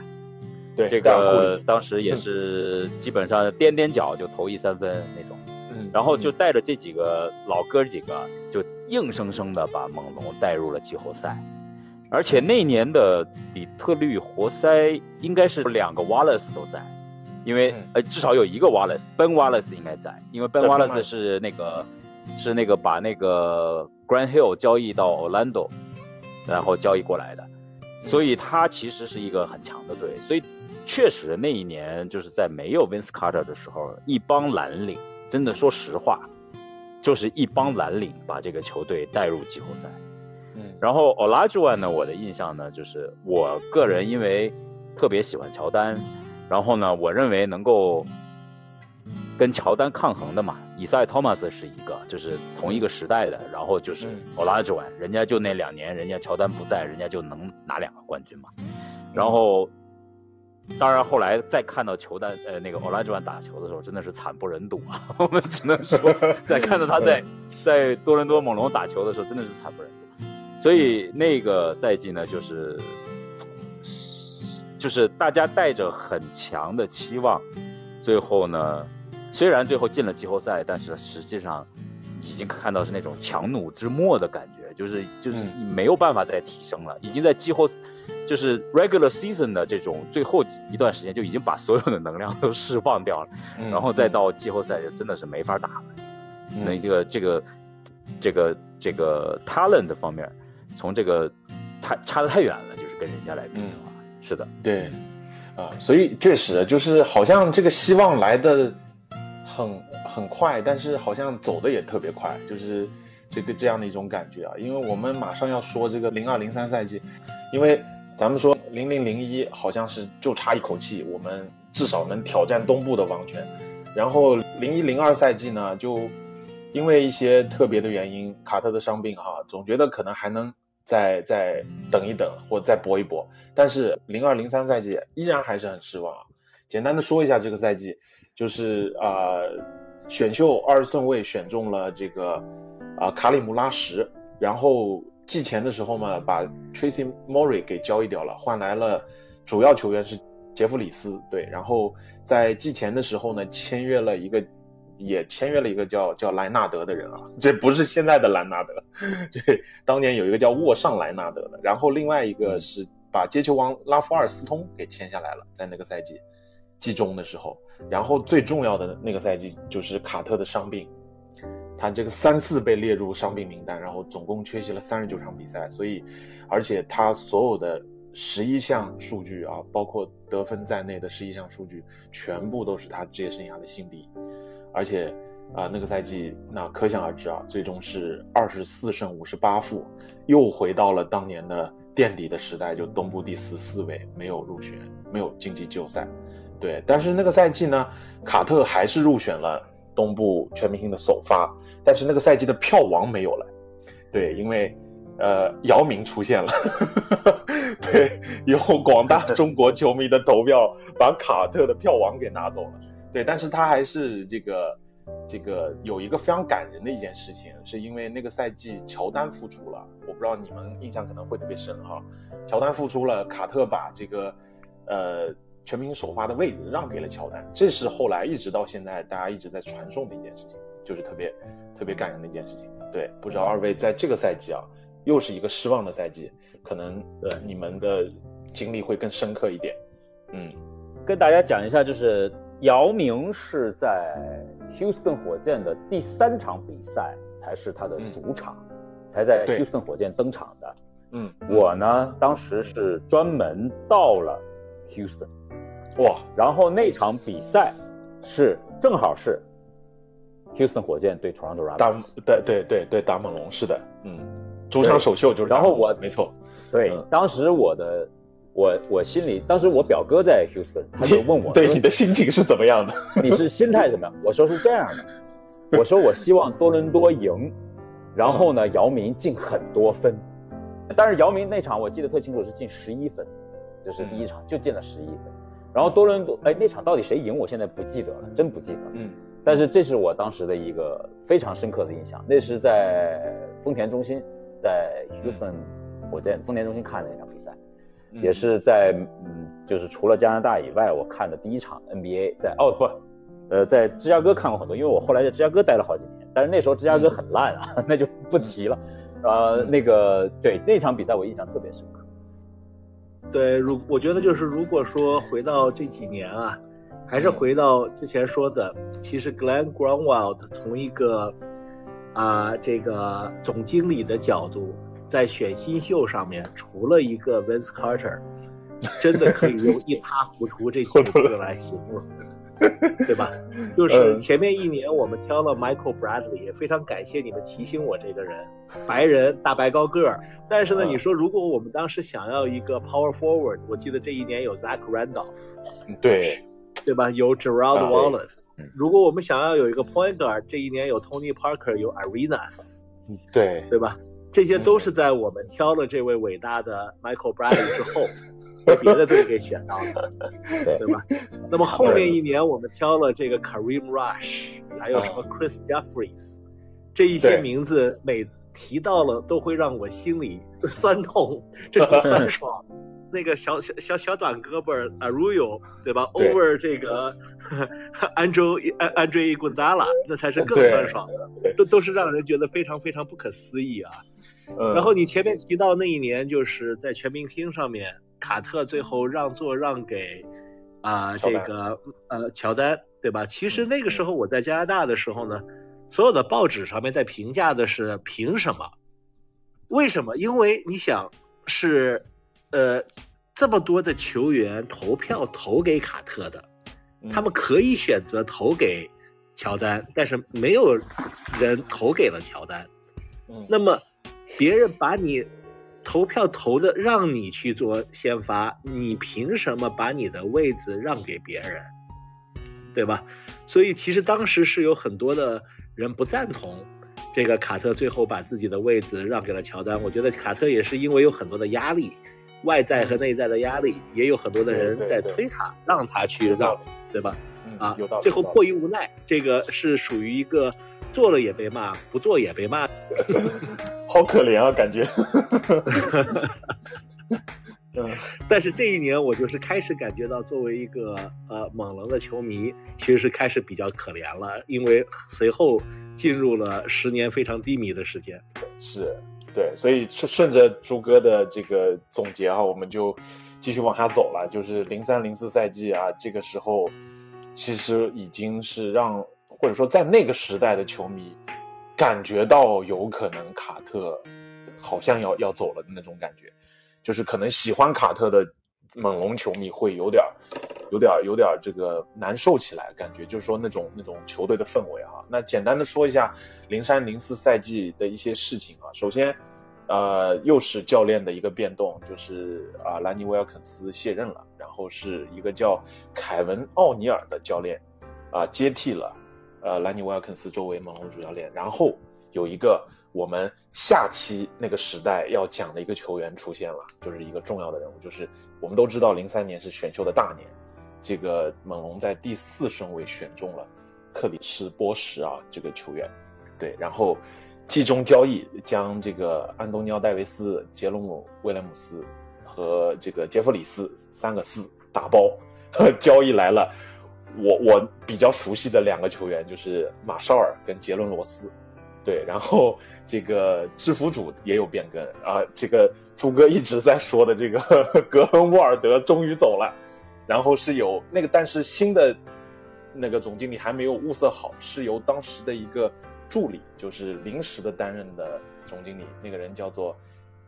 对这个当时也是基本上踮踮脚就投一三分那种，嗯然后就带着这几个老哥几个，就硬生生的把猛龙带入了季后赛。而且那年的底特律活塞应该是两个 Wallace 都在，因为、嗯。呃至少有一个 Wallace，Ben Wallace 应该在，因为 Ben Wallace Wallace 是那个是那个把那个 Grant Hill 交易到 Orlando，然后交易过来的，所以他其实是一个很强的队，所以确实那一年就是在没有 Vince Carter 的时候，一帮蓝领，真的说实话，就是一帮蓝领把这个球队带入季后赛。嗯然后 Olajuwon 呢，我的印象呢，就是我个人因为特别喜欢乔丹，然后呢，我认为能够跟乔丹抗衡的嘛，以赛 Thomas 是一个，就是同一个时代的，然后就是嗯 Olajuwon，人家就那两年，人家乔丹不在，人家就能拿两个冠军嘛。然后，当然后来再看到乔丹呃那个 Olajuwon 打球的时候，真的是惨不忍睹啊！[laughs] 我们只能说，在看到他在 [laughs] 在多伦多猛龙打球的时候，真的是惨不忍睹。所以那个赛季呢，就是就是大家带着很强的期望，最后呢，虽然最后进了季后赛，但是实际上已经看到是那种强弩之末的感觉，就是就是嗯。没有办法再提升了，已经在季后就是 regular season 的这种最后一段时间就已经把所有的能量都释放掉了，嗯然后再到季后赛就真的是没法打了。嗯那个这个这个这个 talent 方面，从这个太差的太远了，就是跟人家来比的话，是的，对，啊，所以确实就是好像这个希望来的很很快，但是好像走的也特别快，就是这个这样的一种感觉啊。因为我们马上要说这个零二零三赛季，因为咱们说零零零一好像是就差一口气，我们至少能挑战东部的王权。然后零一零二赛季呢，就因为一些特别的原因，卡特的伤病哈、总觉得可能还能再再等一等，或再搏一搏。但是零二零三赛季依然还是很失望啊。简单的说一下这个赛季，就是啊、呃选秀二十顺位选中了这个啊、卡里姆拉什，然后季前的时候嘛，把 Tracy Murray 给交易掉了，换来了主要球员是杰弗里斯，对，然后在季前的时候呢，签约了一个。也签约了一个叫叫莱纳德的人啊，[laughs] 这不是现在的莱纳德，[laughs] 对，当年有一个叫沃尚莱纳德的，然后另外一个是把接球王拉夫尔斯通给签下来了，在那个赛季季中的时候，然后最重要的那个赛季就是卡特的伤病，他这个三次被列入伤病名单，然后总共缺席了三十九场比赛，所以而且他所有的十一项数据啊，包括得分在内的十一项数据，全部都是他职业生涯的新低，而且啊、那个赛季那可想而知啊，最终是二十四胜五十八负，又回到了当年的垫底的时代，就东部第十四位，没有入选，没有晋级季后赛。对，但是那个赛季呢，卡特还是入选了东部全明星的首发，但是那个赛季的票王没有了。对，因为呃姚明出现了，[laughs] 对，有广大中国球迷的投票把卡特的票王给拿走了。对，但是他还是这个这个有一个非常感人的一件事情，是因为那个赛季乔丹复出了，我不知道你们印象可能会特别深哈。乔丹复出了，卡特把这个呃全明星首发的位置让给了乔丹，这是后来一直到现在大家一直在传颂的一件事情，就是特别特别感人的一件事情。对，不知道二位在这个赛季啊，又是一个失望的赛季，可能呃你们的经历会更深刻一点。嗯跟大家讲一下，就是姚明是在 Houston 火箭的第三场比赛才是他的主场，才在对 Houston 火箭登场的。嗯，我呢，当时是专门到了 Houston，哇，然后那场比赛是正好是 Houston 火箭对 Toronto 打 Raptors。对对对对打猛龙是的，嗯，主场首秀就是。然后我没错，对嗯，当时我的我我心里，当时我表哥在 Houston，他就问我，说对你的心情是怎么样的？[laughs] 你是心态怎么样？我说是这样的，[laughs] 我说我希望多伦多赢，然后呢，姚明进很多分。但是姚明那场我记得特清楚，是进十一分，就是第一场就进了十一分。然后多伦多，哎，那场到底谁赢？我现在不记得了，真不记得了。嗯，但是这是我当时的一个非常深刻的印象。那是在丰田中心，在 Houston，我在丰田中心看的那场比赛，嗯也是在嗯，就是除了加拿大以外，我看的第一场 NBA 在哦不，呃，在芝加哥看过很多，因为我后来在芝加哥待了好几年，但是那时候芝加哥很烂啊，[laughs] 那就不提了。呃，那个对那场比赛我印象特别深刻。对，如我觉得就是如果说回到这几年啊，还是回到之前说的，其实 Glenn Greenwald 从一个啊、这个总经理的角度，在选新秀上面，除了一个 Vince Carter，真的可以用一塌糊涂这几个字来形容。[laughs] 对吧？就是前面一年我们挑了 Michael Bradley，也非常感谢你们提醒我这个人，白人大白高个儿。但是呢，你说如果我们当时想要一个 Power Forward，我记得这一年有 Zach Randolph，对，对吧？有 Gerald 啊 Wallace 嗯。如果我们想要有一个 Point Guard，这一年有 Tony Parker，有 Arenas，对，对吧？这些都是在我们挑了这位伟大的 Michael Bradley 之后，被别的队给选到了，[laughs] 对对吧？那么后面一年我们挑了这个 Kareem Rush，还有什么 Chris Jeffries，这一些名字每提到了都会让我心里酸痛，这种酸 [laughs] 爽。那个小小小小短胳膊 Arroyo，对吧对？Over 这个 [laughs] Andrew Andre Iguodala，那才是更酸爽的，都都是让人觉得非常非常不可思议啊。嗯然后你前面提到那一年，就是在全明星上面，卡特最后让座让给啊、这个呃乔丹，对吧？其实那个时候我在加拿大的时候呢，所有的报纸上面在评价的是凭什么？为什么？因为你想是呃这么多的球员投票投给卡特的，嗯他们可以选择投给乔丹，但是没有人投给了乔丹。嗯那么别人把你投票投的让你去做先发，你凭什么把你的位置让给别人？对吧？所以其实当时是有很多的人不赞同这个卡特最后把自己的位置让给了乔丹。我觉得卡特也是因为有很多的压力，外在和内在的压力，也有很多的人在推他，让他去让对吧？嗯啊最后迫于无奈，这个是属于一个做了也被骂，不做也被骂。[laughs] 好可怜啊，感觉。[laughs] 嗯但是这一年，我就是开始感觉到，作为一个呃猛龙的球迷，其实是开始比较可怜了，因为随后进入了十年非常低迷的时间。是，对，所以顺顺着朱哥的这个总结啊，我们就继续往下走了。就是零三零四赛季啊，这个时候其实已经是让或者说在那个时代的球迷感觉到有可能卡特好像要要走了的那种感觉，就是可能喜欢卡特的猛龙球迷会有点儿。有点儿有点儿这个难受起来，感觉就是说那种那种球队的氛围哈。那简单的说一下零三零四赛季的一些事情啊。首先，呃，又是教练的一个变动，就是啊，兰尼威尔肯斯卸任了，然后是一个叫凯文奥尼尔的教练啊接替了呃兰尼威尔肯斯作为猛龙主教练，然后有一个我们下期那个时代要讲的一个球员出现了，就是一个重要的人物，就是我们都知道零三年是选秀的大年。这个猛龙在第四顺位选中了克里斯波什啊这个球员，对，然后季中交易将这个安东尼奥戴维斯、杰罗姆威廉姆斯和这个杰弗里斯三个四打包 [laughs] 交易来了。我我比较熟悉的两个球员就是马绍尔跟杰伦罗斯，对，然后这个制服组也有变更啊，这个朱哥一直在说的这个 [laughs] 格恩沃尔德终于走了。然后是有那个，但是新的那个总经理还没有物色好，是由当时的一个助理，就是临时的担任的总经理，那个人叫做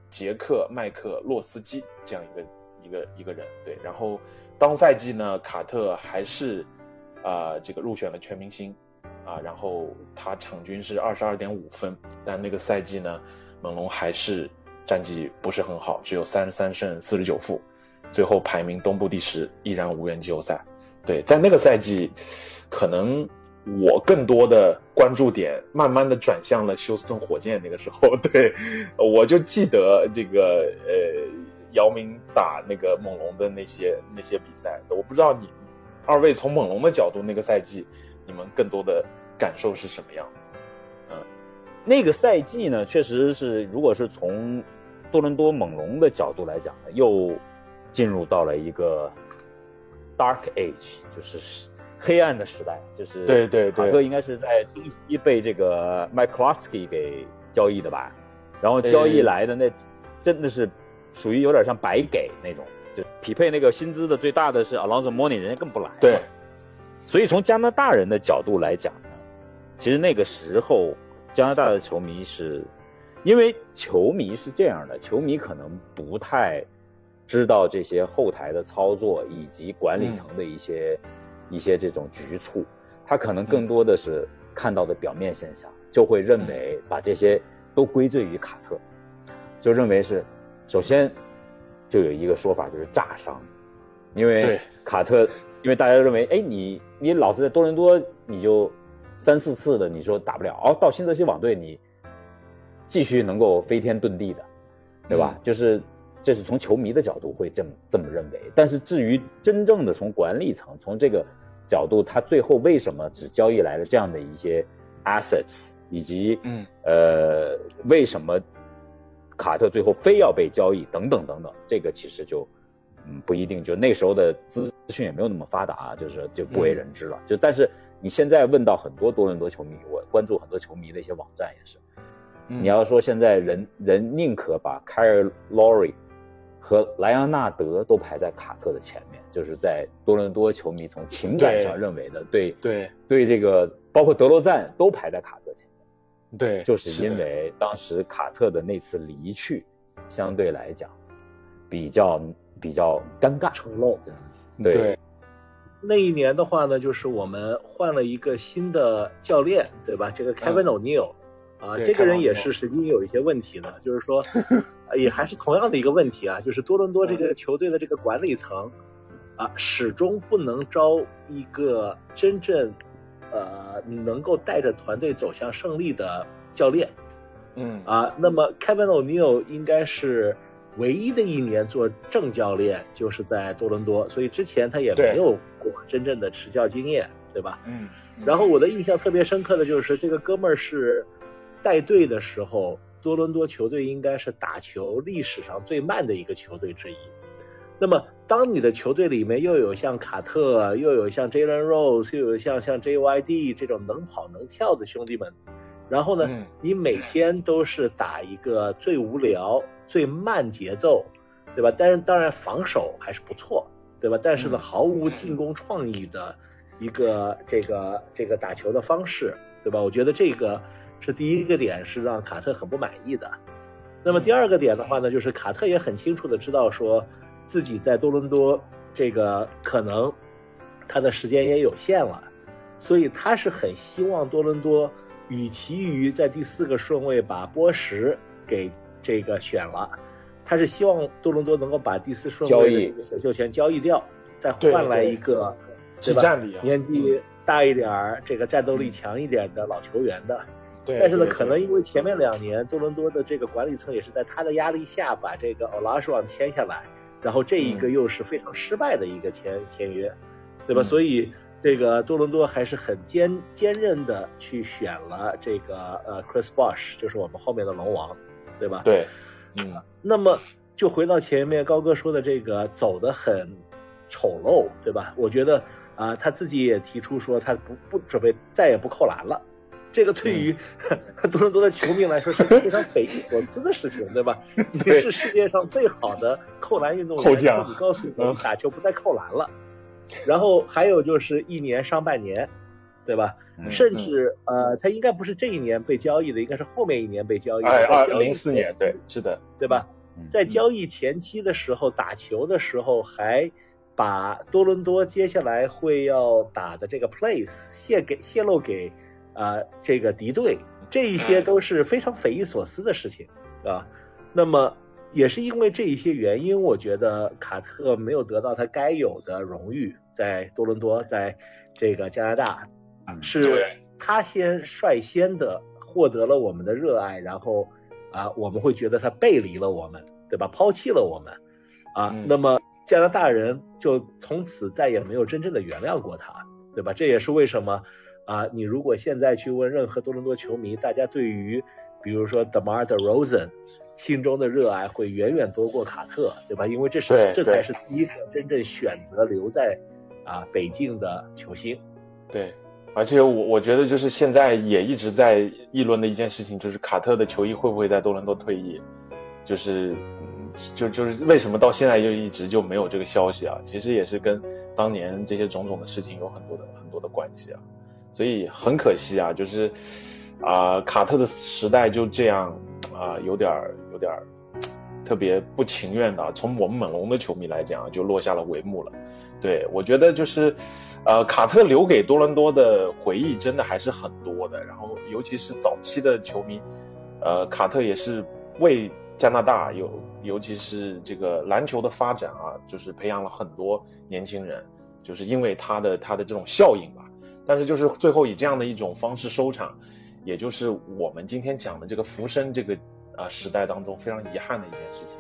杰克麦克洛斯基，这样一个一个一个人。对，然后当赛季呢，卡特还是啊、这个入选了全明星啊，然后他场均是二十二点五分，但那个赛季呢，猛龙还是战绩不是很好，只有三十三胜四十九负。最后排名东部第十，依然无缘季后赛。对，在那个赛季，可能我更多的关注点慢慢的转向了休斯顿火箭。那个时候，[laughs] 对，我就记得这个呃，姚明打那个猛龙的那些那些比赛的。我不知道你二位从猛龙的角度，那个赛季你们更多的感受是什么样嗯？那个赛季呢，确实是，如果是从多伦多猛龙的角度来讲呢，又进入到了一个 dark age，就是黑暗的时代，就是对对对卡特应该是在东西被这个 Mike Klosky 给交易的吧，然后交易来的那真的是属于有点像白给那种，就匹配那个薪资的最大的是 Alonso Mourning，人家更不来，对，所以从加拿大人的角度来讲呢，其实那个时候加拿大的球迷是，因为球迷是这样的，球迷可能不太知道这些后台的操作以及管理层的一些、一些这种局促，他可能更多的是看到的表面现象，就会认为把这些都归罪于卡特，就认为是首先就有一个说法就是炸伤，因为卡特，因为大家都认为，哎，你你老是在多伦多，你就三四次的，你说打不了，哦，到新泽西网队你继续能够飞天遁地的，对吧？就是这是从球迷的角度会这么这么认为，但是至于真正的从管理层从这个角度，他最后为什么只交易来了这样的一些 assets，以及嗯。呃为什么卡特最后非要被交易等等等等，这个其实就嗯不一定，就那时候的资讯也没有那么发达，就是就不为人知了。就但是你现在问到很多多伦多球迷，我关注很多球迷的一些网站也是，嗯。你要说现在人人宁可把凯尔·劳瑞和莱昂纳德都排在卡特的前面，就是在多伦多球迷从情感上认为的对对。对这个包括德罗赞都排在卡特前面，对，就是因为当时卡特的那次离去，相对来讲比较比较尴尬，丑陋。对。对。那一年的话呢，就是我们换了一个新的教练，对吧？这个 Kevin O'Neill，、啊，这个人也是实际有一些问题的，就是说，[laughs] 呃也还是同样的一个问题啊，就是多伦多这个球队的这个管理层啊，始终不能招一个真正呃能够带着团队走向胜利的教练。嗯啊，那么 Kevin O'Neill 应该是唯一的一年做正教练，就是在多伦多，所以之前他也没有过真正的执教经验，对吧？嗯，然后我的印象特别深刻的就是这个哥们儿是带队的时候，多伦多球队应该是打球历史上最慢的一个球队之一。那么，当你的球队里面又有像卡特，又有像 Jalen Rose，又有像像 JYD 这种能跑能跳的兄弟们，然后呢，嗯你每天都是打一个最无聊、最慢节奏，对吧？但是当然防守还是不错，对吧？但是呢，嗯毫无进攻创意的一个这个这个打球的方式，对吧？我觉得这个是第一个点，是让卡特很不满意的。那么第二个点的话呢，就是卡特也很清楚的知道说，自己在多伦多这个可能他的时间也有限了，所以他是很希望多伦多，与其于在第四个顺位把波什给这个选了，他是希望多伦多能够把第四顺位的这个选秀权交易掉，再换来一个集对吧战力啊，年纪大一点儿、这个战斗力强一点的老球员的。对，但是呢，可能因为前面两年多伦多的这个管理层也是在他的压力下把这个 Olajuwon 签下来，然后这一个又是非常失败的一个签签约，对吧？嗯所以这个多伦多还是很坚坚韧的去选了这个呃 Chris Bosh，就是我们后面的龙王，对吧？对，嗯那么就回到前面高哥说的这个走的很丑陋，对吧？我觉得啊、他自己也提出说他不不准备再也不扣篮了。这个对于 [laughs] 多伦多的球迷来说是非常匪夷所思的事情，对吧？[laughs] 你是世界上最好的扣篮运动员，你告诉我打球不再扣篮了。然后还有就是一年上半年，对吧？嗯甚至呃，他应该不是这一年被交易的，应该是后面一年被交易的。哎，二零四年，对，是的，对吧？嗯在交易前期的时候，打球的时候还把多伦多接下来会要打的这个 place 泄给泄露给呃这个敌对，这一些都是非常匪夷所思的事情啊。那么也是因为这一些原因，我觉得卡特没有得到他该有的荣誉，在多伦多，在这个加拿大，是他先率先的获得了我们的热爱，然后啊、我们会觉得他背离了我们，对吧？抛弃了我们，啊，嗯那么加拿大人就从此再也没有真正的原谅过他，对吧？这也是为什么啊，你如果现在去问任何多伦多球迷，大家对于比如说 DeMar DeRozan 心中的热爱会远远多过卡特，对吧？因为这是这才是第一个真正选择留在啊北境的球星。对，而且我我觉得就是现在也一直在议论的一件事情，就是卡特的球衣会不会在多伦多退役，就是嗯就就是为什么到现在就一直就没有这个消息啊？其实也是跟当年这些种种的事情有很多的很多的关系啊，所以很可惜啊，就是啊、卡特的时代就这样啊、有点儿有点儿特别不情愿的，从我们猛龙的球迷来讲，就落下了帷幕了。对，我觉得就是，呃，卡特留给多伦多的回忆真的还是很多的。然后，尤其是早期的球迷，呃，卡特也是为加拿大有，尤其是这个篮球的发展啊，就是培养了很多年轻人，就是因为他的他的这种效应吧。但是，就是最后以这样的一种方式收场，也就是我们今天讲的这个浮生这个啊、时代当中非常遗憾的一件事情。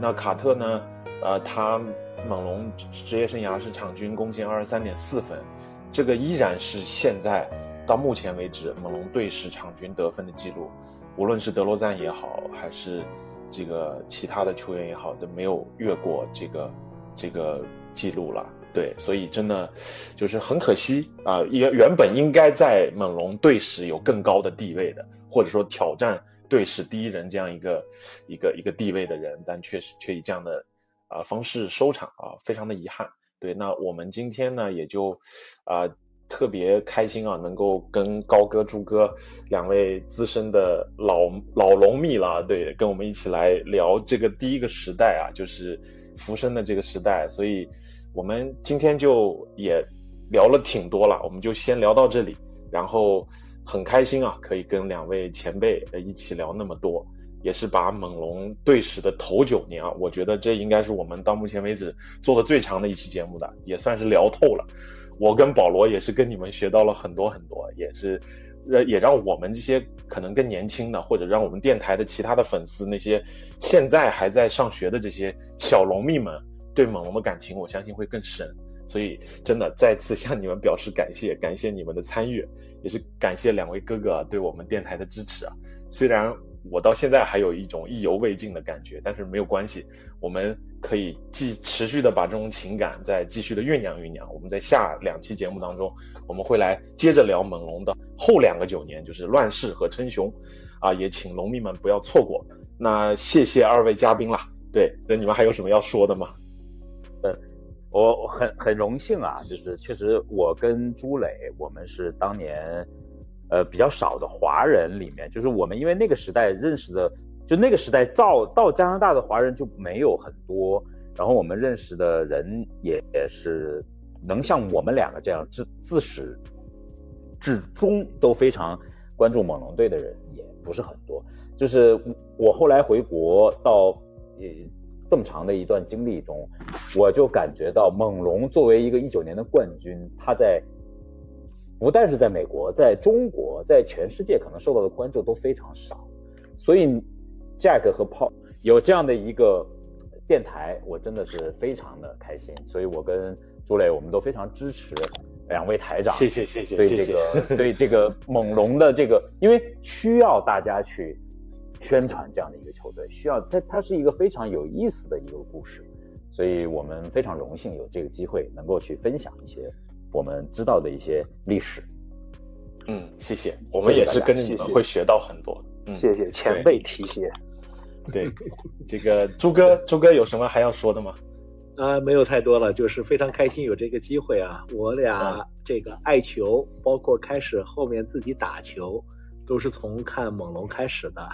那卡特呢？呃，他猛龙职业生涯是场均贡献二十三点四分，这个依然是现在到目前为止猛龙队史场均得分的记录，无论是德罗赞也好，还是这个其他的球员也好，都没有越过这个这个记录了。对，所以真的就是很可惜啊、原原本应该在猛龙队史有更高的地位的，或者说挑战队史第一人这样一个一个一个地位的人，但确实却以这样的啊、方式收场啊，非常的遗憾。对，那我们今天呢也就啊、特别开心啊，能够跟高哥、朱哥两位资深的老老龙蜜了，对，跟我们一起来聊这个第一个时代啊，就是浮生的这个时代，所以我们今天就也聊了挺多了，我们就先聊到这里，然后很开心啊，可以跟两位前辈一起聊那么多。也是把猛龙队史的头九年啊，我觉得这应该是我们到目前为止做的最长的一期节目的，也算是聊透了。我跟保罗也是跟你们学到了很多很多，也是，呃，也让我们这些可能更年轻的，或者让我们电台的其他的粉丝，那些现在还在上学的这些小龙蜜们，对猛龙的感情，我相信会更深。所以，真的再次向你们表示感谢，感谢你们的参与，也是感谢两位哥哥对我们电台的支持啊。虽然我到现在还有一种意犹未尽的感觉，但是没有关系，我们可以继持续的把这种情感再继续的酝酿酝酿。我们在下两期节目当中，我们会来接着聊猛龙的后两个九年，就是乱世和称雄，啊，也请龙迷们不要错过。那谢谢二位嘉宾啦，对，那你们还有什么要说的吗？我很很荣幸啊，就是确实我跟朱磊，我们是当年呃比较少的华人里面，就是我们因为那个时代认识的，就那个时代到到加拿大的华人就没有很多，然后我们认识的人也是能像我们两个这样自自始至终都非常关注猛龙队的人也不是很多。就是我后来回国到呃这么长的一段经历中，我就感觉到猛龙作为一个一九年的冠军，他在不但是在美国，在中国，在全世界可能受到的关注都非常少，所以 Jack 和 Paul 有这样的一个电台，我真的是非常的开心。所以我跟朱磊，我们都非常支持两位台长。谢谢谢谢对这谢谢。个对这个猛龙的这个，因为需要大家去宣传这样的一个球队，需要它它是一个非常有意思的一个故事，所以我们非常荣幸有这个机会能够去分享一些我们知道的一些历史。嗯，谢谢，我们也是跟着你们会学到很多。嗯，谢谢前辈提携。对，这个朱哥，[laughs] 朱哥有什么还要说的吗？啊，没有太多了，就是非常开心有这个机会啊！我俩这个爱球，包括开始后面自己打球，都是从看猛龙开始的。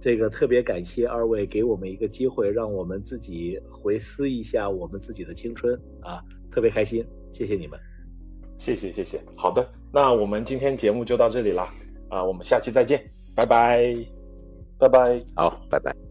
这个特别感谢二位给我们一个机会，让我们自己回思一下我们自己的青春啊，特别开心，谢谢你们。谢谢谢谢。好的，那我们今天节目就到这里了，啊、我们下期再见，拜拜。拜拜。好，拜拜。